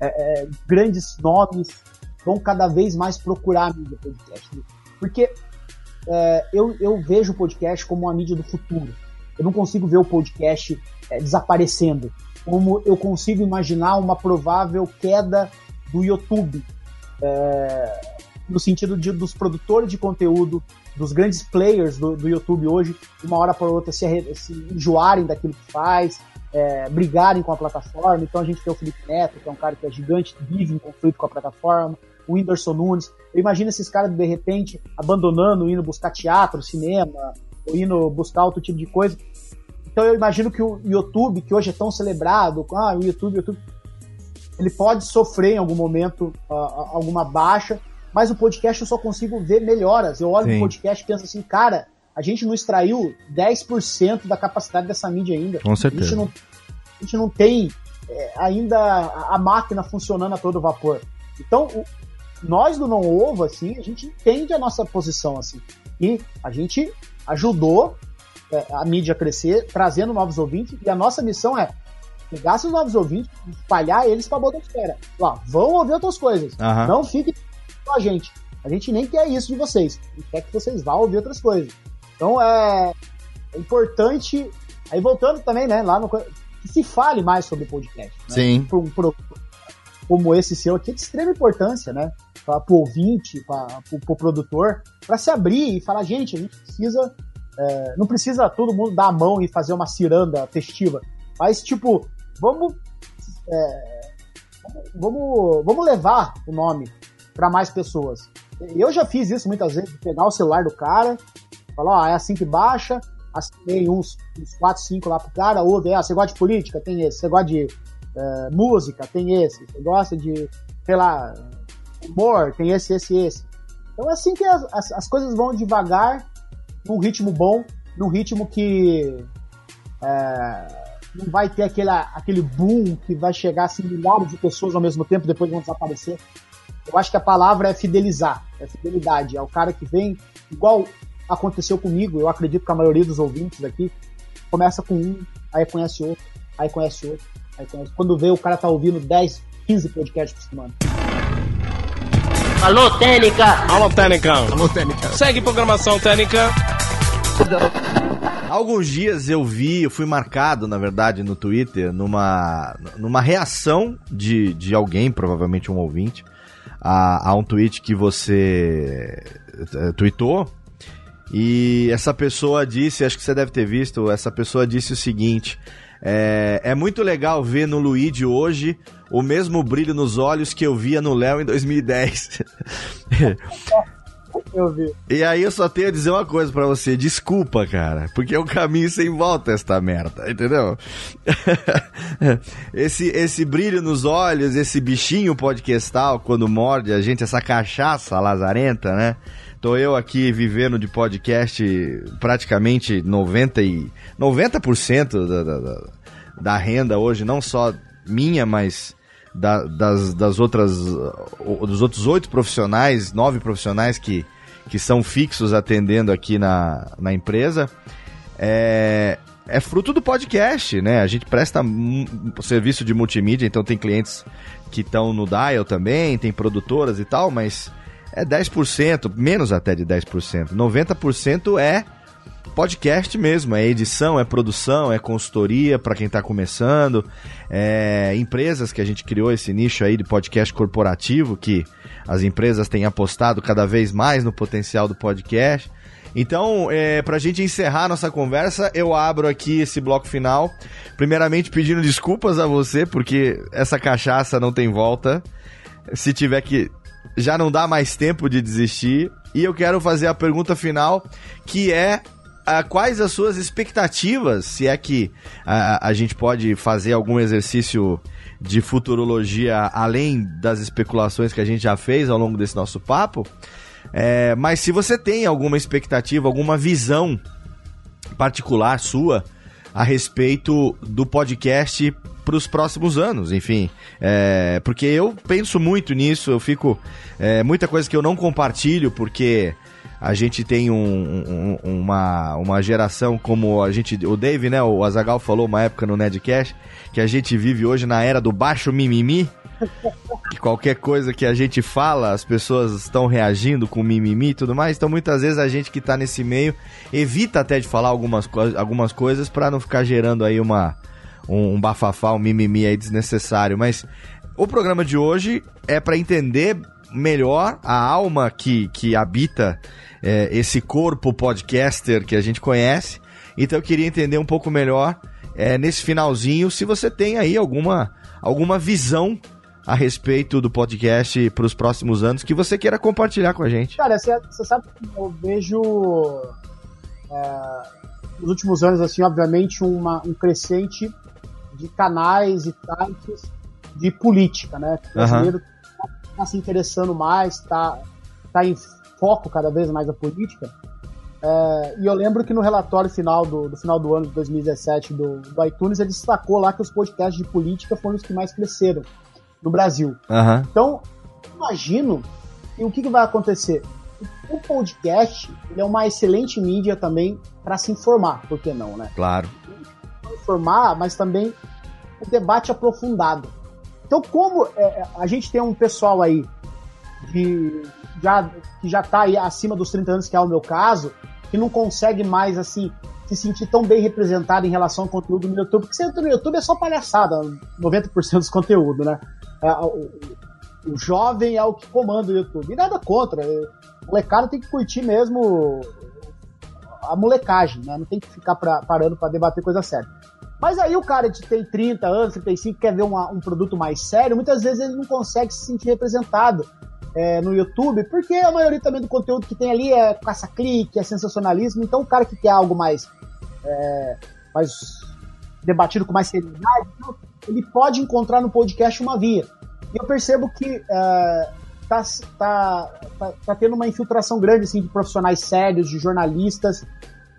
é, é, grandes nomes vão cada vez mais procurar a mídia podcast. Porque é, eu, eu vejo o podcast como uma mídia do futuro. Eu não consigo ver o podcast é, desaparecendo. Como eu consigo imaginar uma provável queda do YouTube. É, no sentido de, dos produtores de conteúdo, dos grandes players do, do YouTube hoje, uma hora para outra se, se enjoarem daquilo que faz, é, brigarem com a plataforma. Então a gente tem o Felipe Neto, que é um cara que é gigante, vive em conflito com a plataforma, o Whindersson Nunes. Eu imagino esses caras de repente abandonando, indo buscar teatro, cinema, ou indo buscar outro tipo de coisa. Então eu imagino que o YouTube, que hoje é tão celebrado, ah, o YouTube, o YouTube, ele pode sofrer em algum momento uh, alguma baixa, mas o podcast eu só consigo ver melhoras. Eu olho Sim. o podcast e penso assim, cara, a gente não extraiu 10% da capacidade dessa mídia ainda. Com certeza. A gente não, a gente não tem é, ainda a máquina funcionando a todo vapor. Então, o, nós do Não Ovo, assim, a gente entende a nossa posição, assim. E a gente ajudou é, a mídia a crescer, trazendo novos ouvintes, e a nossa missão é pegar esses novos ouvintes, espalhar eles pra Bodosfera. Lá, vão ouvir outras coisas. Uhum. Não fiquem com a gente. A gente nem quer isso de vocês. A gente quer que vocês vá ouvir outras coisas. Então é, é importante. Aí voltando também, né, lá no. Que se fale mais sobre podcast. Né? Sim. Por, por, como esse seu aqui é de extrema importância, né? Para o ouvinte, para o produtor, para se abrir e falar, gente, a gente precisa. É, não precisa todo mundo dar a mão e fazer uma ciranda festiva. Mas, tipo, vamos. É, vamos, vamos levar o nome para mais pessoas. Eu já fiz isso muitas vezes, pegar o celular do cara, falar, ó, é assim que baixa, assinei uns, uns 4, 5 lá pro cara, ouve, ah, você gosta de política? Tem esse. Você gosta de é, música? Tem esse. Você gosta de, sei lá, humor? Tem esse, esse, esse. Então é assim que as, as, as coisas vão devagar, num ritmo bom, num ritmo que é, não vai ter aquele, aquele boom que vai chegar assim, milhares de pessoas ao mesmo tempo, depois vão desaparecer. Eu acho que a palavra é fidelizar, é fidelidade. É o cara que vem, igual aconteceu comigo, eu acredito que a maioria dos ouvintes aqui, começa com um, aí conhece outro, aí conhece outro, aí conhece. Quando vê, o cara tá ouvindo 10, 15 podcasts por semana. Alô, Técnica! Alô, Técnica! Alô, Técnica! Segue programação Técnica! Alguns dias eu vi, eu fui marcado, na verdade, no Twitter, numa, numa reação de, de alguém, provavelmente um ouvinte, a, a um tweet que você uh, tweetou. E essa pessoa disse, acho que você deve ter visto, essa pessoa disse o seguinte: é, é muito legal ver no Luigi hoje o mesmo brilho nos olhos que eu via no Léo em 2010. [LAUGHS] [LAUGHS] Eu vi. E aí eu só tenho a dizer uma coisa para você, desculpa, cara, porque é um caminho sem volta esta merda, entendeu? [LAUGHS] esse, esse brilho nos olhos, esse bichinho podcastal quando morde a gente, essa cachaça lazarenta, né? Tô eu aqui vivendo de podcast praticamente 90%, e, 90 da, da, da renda hoje, não só minha, mas da, das, das outras dos outros oito profissionais, nove profissionais que, que são fixos atendendo aqui na, na empresa, é, é fruto do podcast, né? A gente presta serviço de multimídia, então tem clientes que estão no Dial também, tem produtoras e tal, mas é 10%, menos até de 10%. 90% é podcast mesmo, é edição, é produção, é consultoria para quem está começando, é empresas que a gente criou esse nicho aí de podcast corporativo que as empresas têm apostado cada vez mais no potencial do podcast. Então, é, para a gente encerrar nossa conversa, eu abro aqui esse bloco final. Primeiramente, pedindo desculpas a você, porque essa cachaça não tem volta. Se tiver que. Já não dá mais tempo de desistir. E eu quero fazer a pergunta final, que é a, quais as suas expectativas, se é que a, a gente pode fazer algum exercício de futurologia além das especulações que a gente já fez ao longo desse nosso papo. É, mas se você tem alguma expectativa, alguma visão particular sua a respeito do podcast para os próximos anos, enfim. É, porque eu penso muito nisso, eu fico. É, muita coisa que eu não compartilho, porque a gente tem um, um, uma, uma geração como a gente. O Dave, né? O Azagal falou uma época no Nedcast que a gente vive hoje na era do baixo mimimi. Que qualquer coisa que a gente fala, as pessoas estão reagindo com mimimi e tudo mais. Então muitas vezes a gente que está nesse meio evita até de falar algumas, algumas coisas para não ficar gerando aí uma, um, um bafafá, um mimimi aí desnecessário. Mas o programa de hoje é para entender melhor a alma que, que habita é, esse corpo podcaster que a gente conhece. Então eu queria entender um pouco melhor é, nesse finalzinho se você tem aí alguma, alguma visão a respeito do podcast para os próximos anos que você queira compartilhar com a gente. Cara, você sabe que eu vejo. É, nos últimos anos, assim, obviamente, uma, um crescente de canais e sites de política, né? O brasileiro está uhum. tá se interessando mais, está tá em foco cada vez mais a política. É, e eu lembro que no relatório final do, do final do ano de 2017 do, do, iTunes, ele destacou lá que os podcasts de política foram os que mais cresceram no Brasil. Uhum. Então, imagino e o que, que vai acontecer. O podcast é uma excelente mídia também para se informar, por que não, né? Claro. Informar, mas também o debate aprofundado. Então, como é, é a gente tem um pessoal aí de, já, que já está aí acima dos 30 anos, que é o meu caso, que não consegue mais, assim, se sentir tão bem representado em relação ao conteúdo no YouTube, porque você entra no YouTube é só palhaçada, 90% dos conteúdos, né? É, o, o, jovem é o que comanda o YouTube. E nada contra. O molecada tem que curtir mesmo a molecagem, né? Não tem que ficar pra, parando para debater coisa séria. Mas aí o cara que tem 30 anos, 35, quer ver uma, um produto mais sério, muitas vezes ele não consegue se sentir representado é, no YouTube, porque a maioria também do conteúdo que tem ali é caça-clique, é sensacionalismo. Então, o cara que quer algo mais, é, mais debatido com mais seriedade, então, ele pode encontrar no podcast uma via. E eu percebo que é, tá, tá, tá, tá, tendo uma infiltração grande assim, de profissionais sérios, de jornalistas,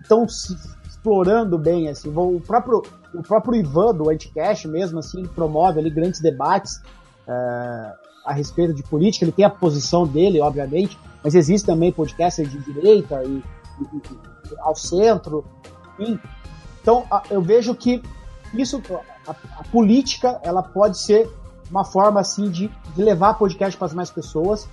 estão explorando bem. Assim. O, próprio, o próprio Ivan do Anticast mesmo, assim, promove ali grandes debates. É, a respeito de política, ele tem a posição dele, obviamente, mas existe também podcasts de direita e, e, e ao centro, enfim. Então, eu vejo que isso, a, a, política, ela pode ser uma forma assim de, de levar podcast para mais pessoas,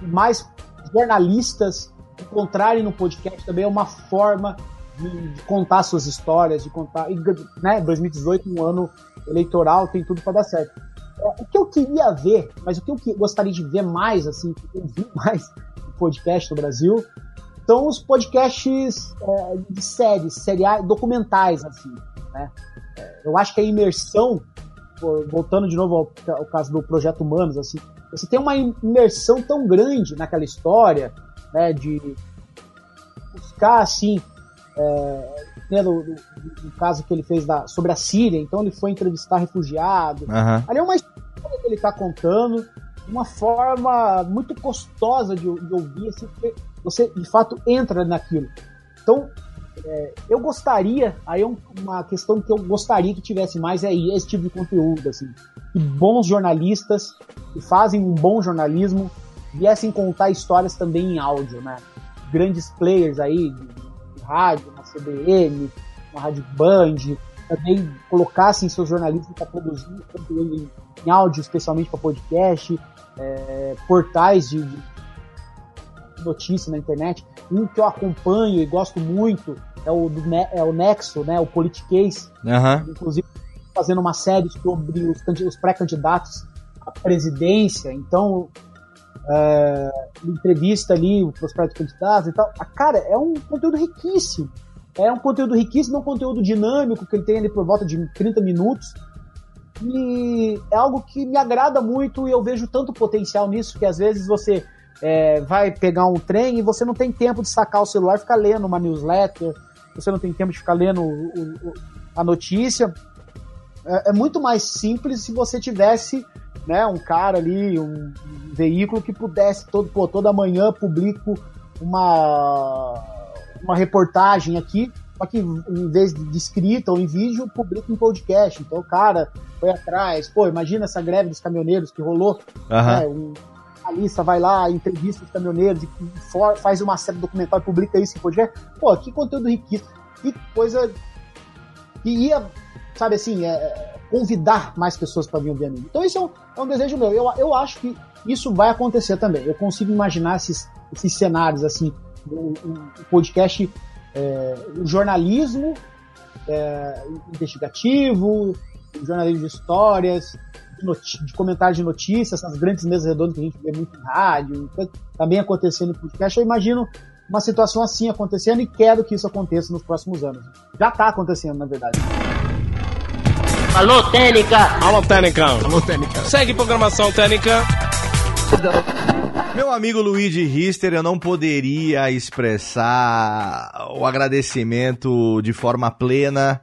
mais jornalistas encontrarem no podcast também é uma forma de, de contar suas histórias, de contar, e, né, 2018 um ano eleitoral tem tudo para dar certo o que eu queria ver, mas o que eu gostaria de ver mais, assim, ouvir [LAUGHS] mais podcast no Brasil, são os podcasts é, de séries, seriais, documentais, assim, né? É, eu acho que a imersão, voltando de novo ao, ao, caso do Projeto Humanos, assim, você tem uma imersão tão grande naquela história, né, de buscar, assim, é, né, no, no, no, caso que ele fez da, sobre a Síria, então ele foi entrevistar refugiado. Uhum. Ali é uma história que ele está contando, uma forma muito gostosa de, de ouvir, assim, você de fato entra naquilo. Então, é, eu gostaria, aí é uma questão que eu gostaria que tivesse mais é esse tipo de conteúdo, assim, que bons jornalistas que fazem um bom jornalismo viessem contar histórias também em áudio, né? Grandes players aí de, de rádio, CBN, na Rádio Band, também colocassem seus jornalistas para produzir conteúdo em, em, áudio, especialmente para podcast, é, portais de, de notícia na internet. Um que eu acompanho e gosto muito é o, do, é o Nexo, né, o Politicase, uhum. inclusive fazendo uma série sobre os, os pré-candidatos à presidência. Então, é, entrevista ali os pré-candidatos e tal. A, cara, é um conteúdo riquíssimo. É um conteúdo riquíssimo, é um conteúdo dinâmico que ele tem ali por volta de 30 minutos. E é algo que me agrada muito e eu vejo tanto potencial nisso que às vezes você é, vai pegar um trem e você não tem tempo de sacar o celular e ficar lendo uma newsletter, você não tem tempo de ficar lendo o, o, a notícia. É, é, muito mais simples se você tivesse né, um cara ali, um, veículo que pudesse todo, pô, toda manhã publico uma uma reportagem aqui, só que em vez de escrita ou em vídeo, publica em podcast. Então o cara foi atrás, pô, imagina essa greve dos caminhoneiros que rolou, uhum. né, um, a lista vai lá, entrevista os caminhoneiros, e for, faz uma série documental e publica isso em podcast. Pô, que conteúdo riquíssimo, que coisa que ia, sabe assim, é, convidar mais pessoas para vir ouvir a mim. Então isso é um, é um desejo meu. Eu, eu acho que isso vai acontecer também. Eu consigo imaginar esses, esses cenários assim o, o podcast, é, o jornalismo é, investigativo, o jornalismo de histórias, de, de comentários de notícias, essas grandes mesas redondas que a gente vê muito em rádio, também acontecendo no podcast. Eu imagino uma situação assim acontecendo e quero que isso aconteça nos próximos anos. Já está acontecendo, na verdade. Alô, Técnica! Alô, Técnica! Alô, Técnica! Segue programação Técnica! Meu amigo Luigi Rister, eu não poderia expressar o agradecimento de forma plena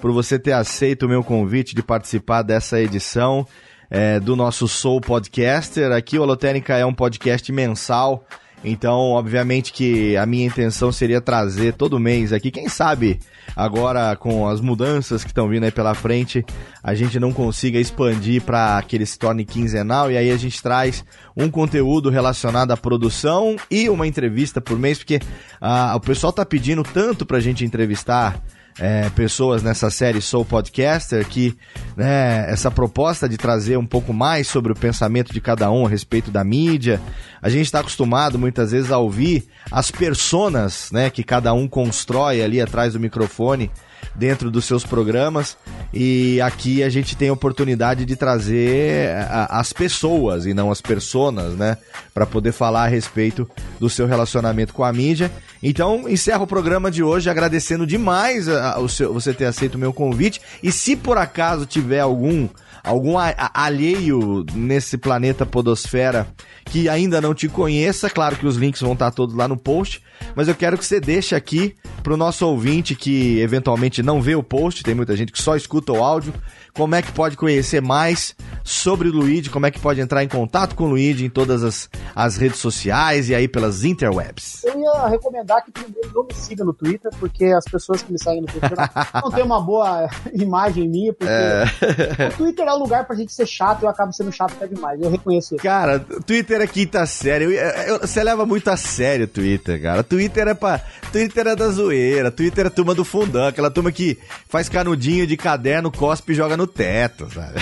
por você ter aceito o meu convite de participar dessa edição é, do nosso Soul Podcaster. Aqui o Holotênica é um podcast mensal então, obviamente que a minha intenção seria trazer todo mês aqui, quem sabe agora com as mudanças que estão vindo aí pela frente, a gente não consiga expandir para que ele se torne quinzenal. E aí a gente traz um conteúdo relacionado à produção e uma entrevista por mês, porque ah, o pessoal tá pedindo tanto pra gente entrevistar é, pessoas nessa série Soul Podcaster que né, essa proposta de trazer um pouco mais sobre o pensamento de cada um a respeito da mídia. A gente está acostumado muitas vezes a ouvir as personas né, que cada um constrói ali atrás do microfone dentro dos seus programas. E aqui a gente tem a oportunidade de trazer as pessoas e não as personas, né, para poder falar a respeito do seu relacionamento com a mídia. Então, encerro o programa de hoje agradecendo demais a, a, o seu, você ter aceito o meu convite. E se por acaso tiver algum algum alheio nesse planeta Podosfera que ainda não te conheça, claro que os links vão estar todos lá no post, mas eu quero que você deixe aqui pro nosso ouvinte que eventualmente não vê o post, tem muita gente que só escuta o áudio, como é que pode conhecer mais sobre o Luigi, como é que pode entrar em contato com o Luigi em todas as, as redes sociais e aí pelas interwebs. Eu ia recomendar que primeiro não me siga no Twitter, porque as pessoas que me seguem no Twitter [LAUGHS] não têm uma boa imagem minha, porque é... o Twitter é um lugar pra gente ser chato e eu acabo sendo chato até demais, eu reconheço isso. Cara, Twitter é quinta série, eu, eu, você leva muito a sério o Twitter, cara. Twitter é pra... Twitter é da zoeira, Twitter é a turma do fundão, aquela turma que faz canudinho de caderno, cospe e joga no teto, sabe?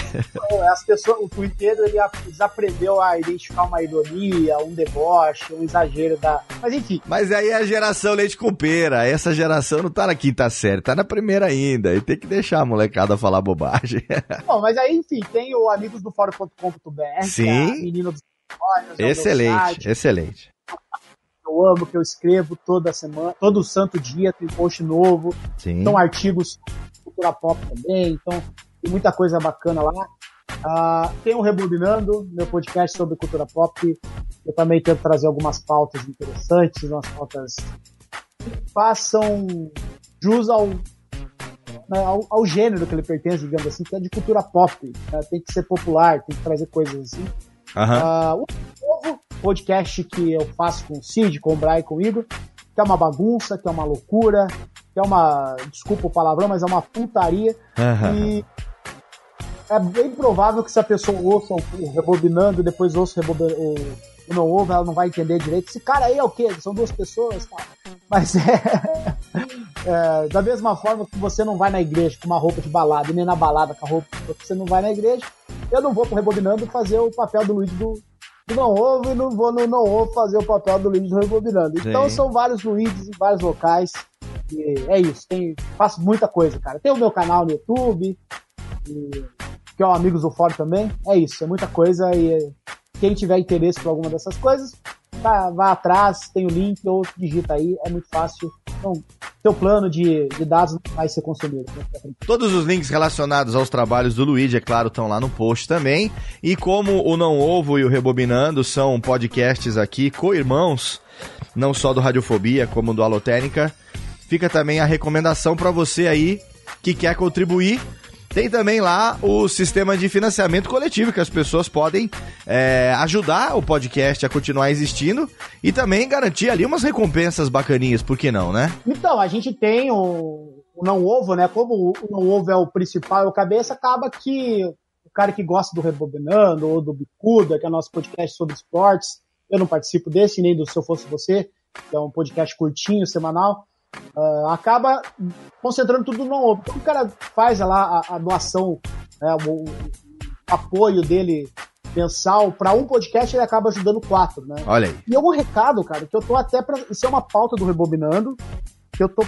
As pessoas, o Twitter ele desaprendeu a identificar uma ironia, um deboche, um exagero da. Mas enfim. Mas aí é a geração leite com pera. Essa geração não tá na quinta série, tá na primeira ainda. E tem que deixar a molecada falar bobagem. [LAUGHS] Bom, mas aí, enfim, tem o amigos do fórum.com.br. Sim. É menino dos Excelente, excelente eu amo, que eu escrevo toda semana, todo santo dia tem post novo. Sim. São artigos cultura pop também, então tem muita coisa bacana lá. Uh, tem o Rebobinando, meu podcast sobre cultura pop. Eu também tento trazer algumas pautas interessantes, umas pautas que façam jus ao, né, ao, ao, gênero que ele pertence, digamos assim, que é de cultura pop. Né? Tem que ser popular, tem que trazer coisas assim. Uhum. Uh, o novo podcast que eu faço com o Cid, com o Brian com o Igor, que é uma bagunça, que é uma loucura, que é uma, desculpa o palavrão, mas é uma putaria. Uhum. E é bem provável que se a pessoa ouça o rebobinando e depois ouça o, o, o não ouve, ela não vai entender direito. Esse cara aí é o quê? São duas pessoas, tá? Mas é, [LAUGHS] é, Da mesma forma que você não vai na igreja com uma roupa de balada e nem na balada com a roupa que você não vai na igreja, eu não vou pro Rebobinando fazer o papel do Luiz do, do Não Ovo e não vou no Não Ovo fazer o papel do Luiz do Rebobinando. Então Sim. são vários Luiz em vários locais. E é isso, tem, faço muita coisa, cara. Tem o meu canal no YouTube, e, que é o Amigos do Fórum também. É isso, é muita coisa e quem tiver interesse por alguma dessas coisas, tá, vá atrás, tem o link ou digita aí, é muito fácil. Então, seu plano de, de dados vai ser consumido. Né? Todos os links relacionados aos trabalhos do Luigi, é claro, estão lá no post também. E como o Não Ovo e o Rebobinando são podcasts aqui co-irmãos, não só do Radiofobia, como do Alotênica, fica também a recomendação para você aí que quer contribuir tem também lá o sistema de financiamento coletivo, que as pessoas podem é, ajudar o podcast a continuar existindo e também garantir ali umas recompensas bacaninhas, por que não, né? Então, a gente tem o, o Não Ovo, né? Como o Não Ovo é o principal, é o cabeça, acaba que o cara que gosta do Rebobinando ou do Bicuda, que é o nosso podcast sobre esportes, eu não participo desse, nem do Se Eu Fosse Você, que é um podcast curtinho, semanal, uh, acaba concentrando tudo no ovo. Então o cara faz lá a, a doação, né, o, o, apoio dele mensal para um podcast, ele acaba ajudando quatro, né? Olha aí. E é um recado, cara, que eu tô até para isso é uma pauta do Rebobinando, que eu tô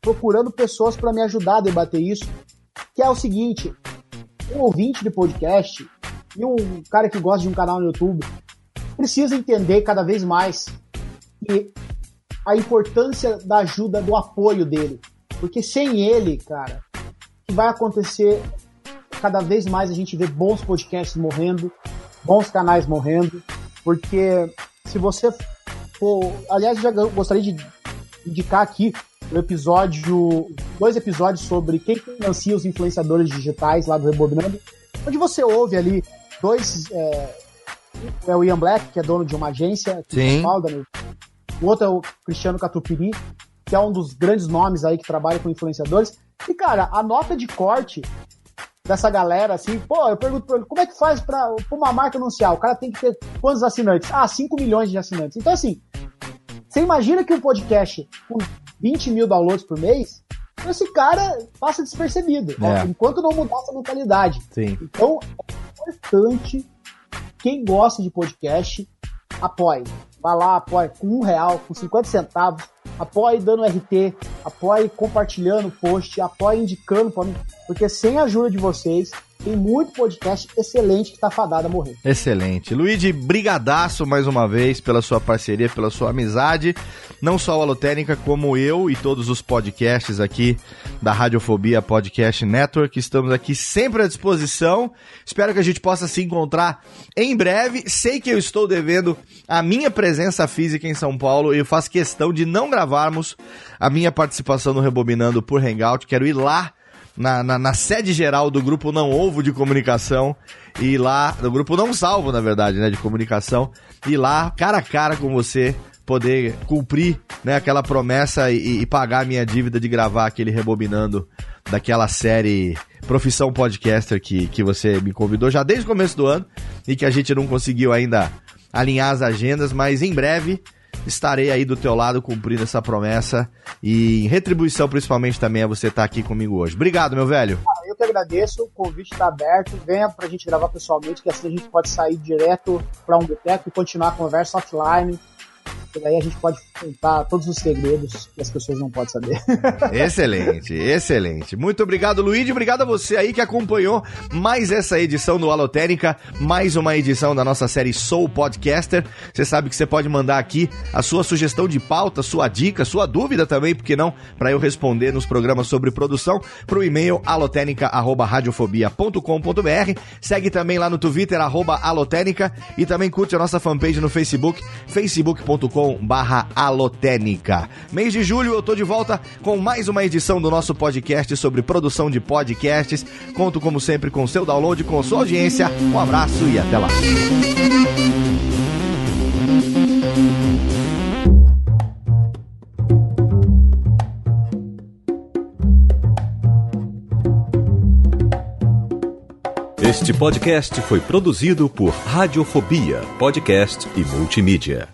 procurando pessoas para me ajudar a debater isso, que é o seguinte, um ouvinte de podcast e um cara que gosta de um canal no YouTube precisa entender cada vez mais que a importância da ajuda, do apoio dele. Porque sem ele, cara, o que vai acontecer cada vez mais a gente vê bons podcasts morrendo, bons canais morrendo, porque se você for. Aliás, já gostaria de indicar aqui o episódio. Dois episódios sobre quem financia os influenciadores digitais lá do Rebobinando, onde você ouve ali dois. É, é o Ian Black, que é dono de uma agência aqui Sim. O outro é o Cristiano Catupiri, que é um dos grandes nomes aí que trabalha com influenciadores. E, cara, a nota de corte dessa galera, assim, pô, eu pergunto pra ele, como é que faz pra, pra uma marca anunciar? O cara tem que ter quantos assinantes? Ah, 5 milhões de assinantes. Então, assim, você imagina que um podcast com 20 mil downloads por mês, esse cara passa despercebido, É. enquanto não mudar essa mentalidade. Sim. Então, é importante, quem gosta de podcast, apoie. Vá lá, apoie com um real, com 50 centavos, apoie dando RT, apoie compartilhando o post, apoie indicando para mim, porque sem a ajuda de vocês, tem muito podcast excelente que tá fadado a morrer. Excelente. Luigi, brigadaço mais uma vez pela sua parceria, pela sua amizade. Não só o Alotênica, como eu e todos os podcasts aqui da Radiofobia Podcast Network. Estamos aqui sempre à disposição. Espero que a gente possa se encontrar em breve. Sei que eu estou devendo a minha presença física em São Paulo e eu faço questão de não gravarmos a minha participação no Rebobinando por Hangout. Quero ir lá na, na, na sede geral do grupo Não Ovo de Comunicação. E lá, do grupo Não Salvo, na verdade, né, de comunicação, e lá, cara a cara com você, poder cumprir, né, aquela promessa e, e pagar a minha dívida de gravar aquele Rebobinando daquela série Profissão Podcaster que, que você me convidou já desde o começo do ano e que a gente não conseguiu ainda alinhar as agendas, mas em breve estarei aí do teu lado cumprindo essa promessa e em retribuição principalmente também a você estar aqui comigo hoje. Obrigado, meu velho. Eu que agradeço, o convite está aberto, venha pra gente gravar pessoalmente, que assim a gente pode sair direto para um boteco e continuar a conversa offline. E daí a gente pode contar todos os segredos que as pessoas não podem saber. [LAUGHS] Excelente, excelente. Muito obrigado, Luigi. Obrigado a você aí que acompanhou mais essa edição do Alotênica, mais uma edição da nossa série Sou Podcaster. Você sabe que você pode mandar aqui a sua sugestão de pauta, sua dica, sua dúvida também, porque não, para eu responder nos programas sobre produção, pro e-mail alotenica@radiofobia.com.br. Segue também lá no Twitter alotenica e também curte a nossa fanpage no Facebook, facebook.com/alotênica. Mês de julho eu tô de volta com mais uma edição do nosso podcast sobre produção de podcasts. Conto como sempre com seu download, com sua audiência. Um abraço e até lá. Este podcast foi produzido por Radiofobia, podcast e multimídia.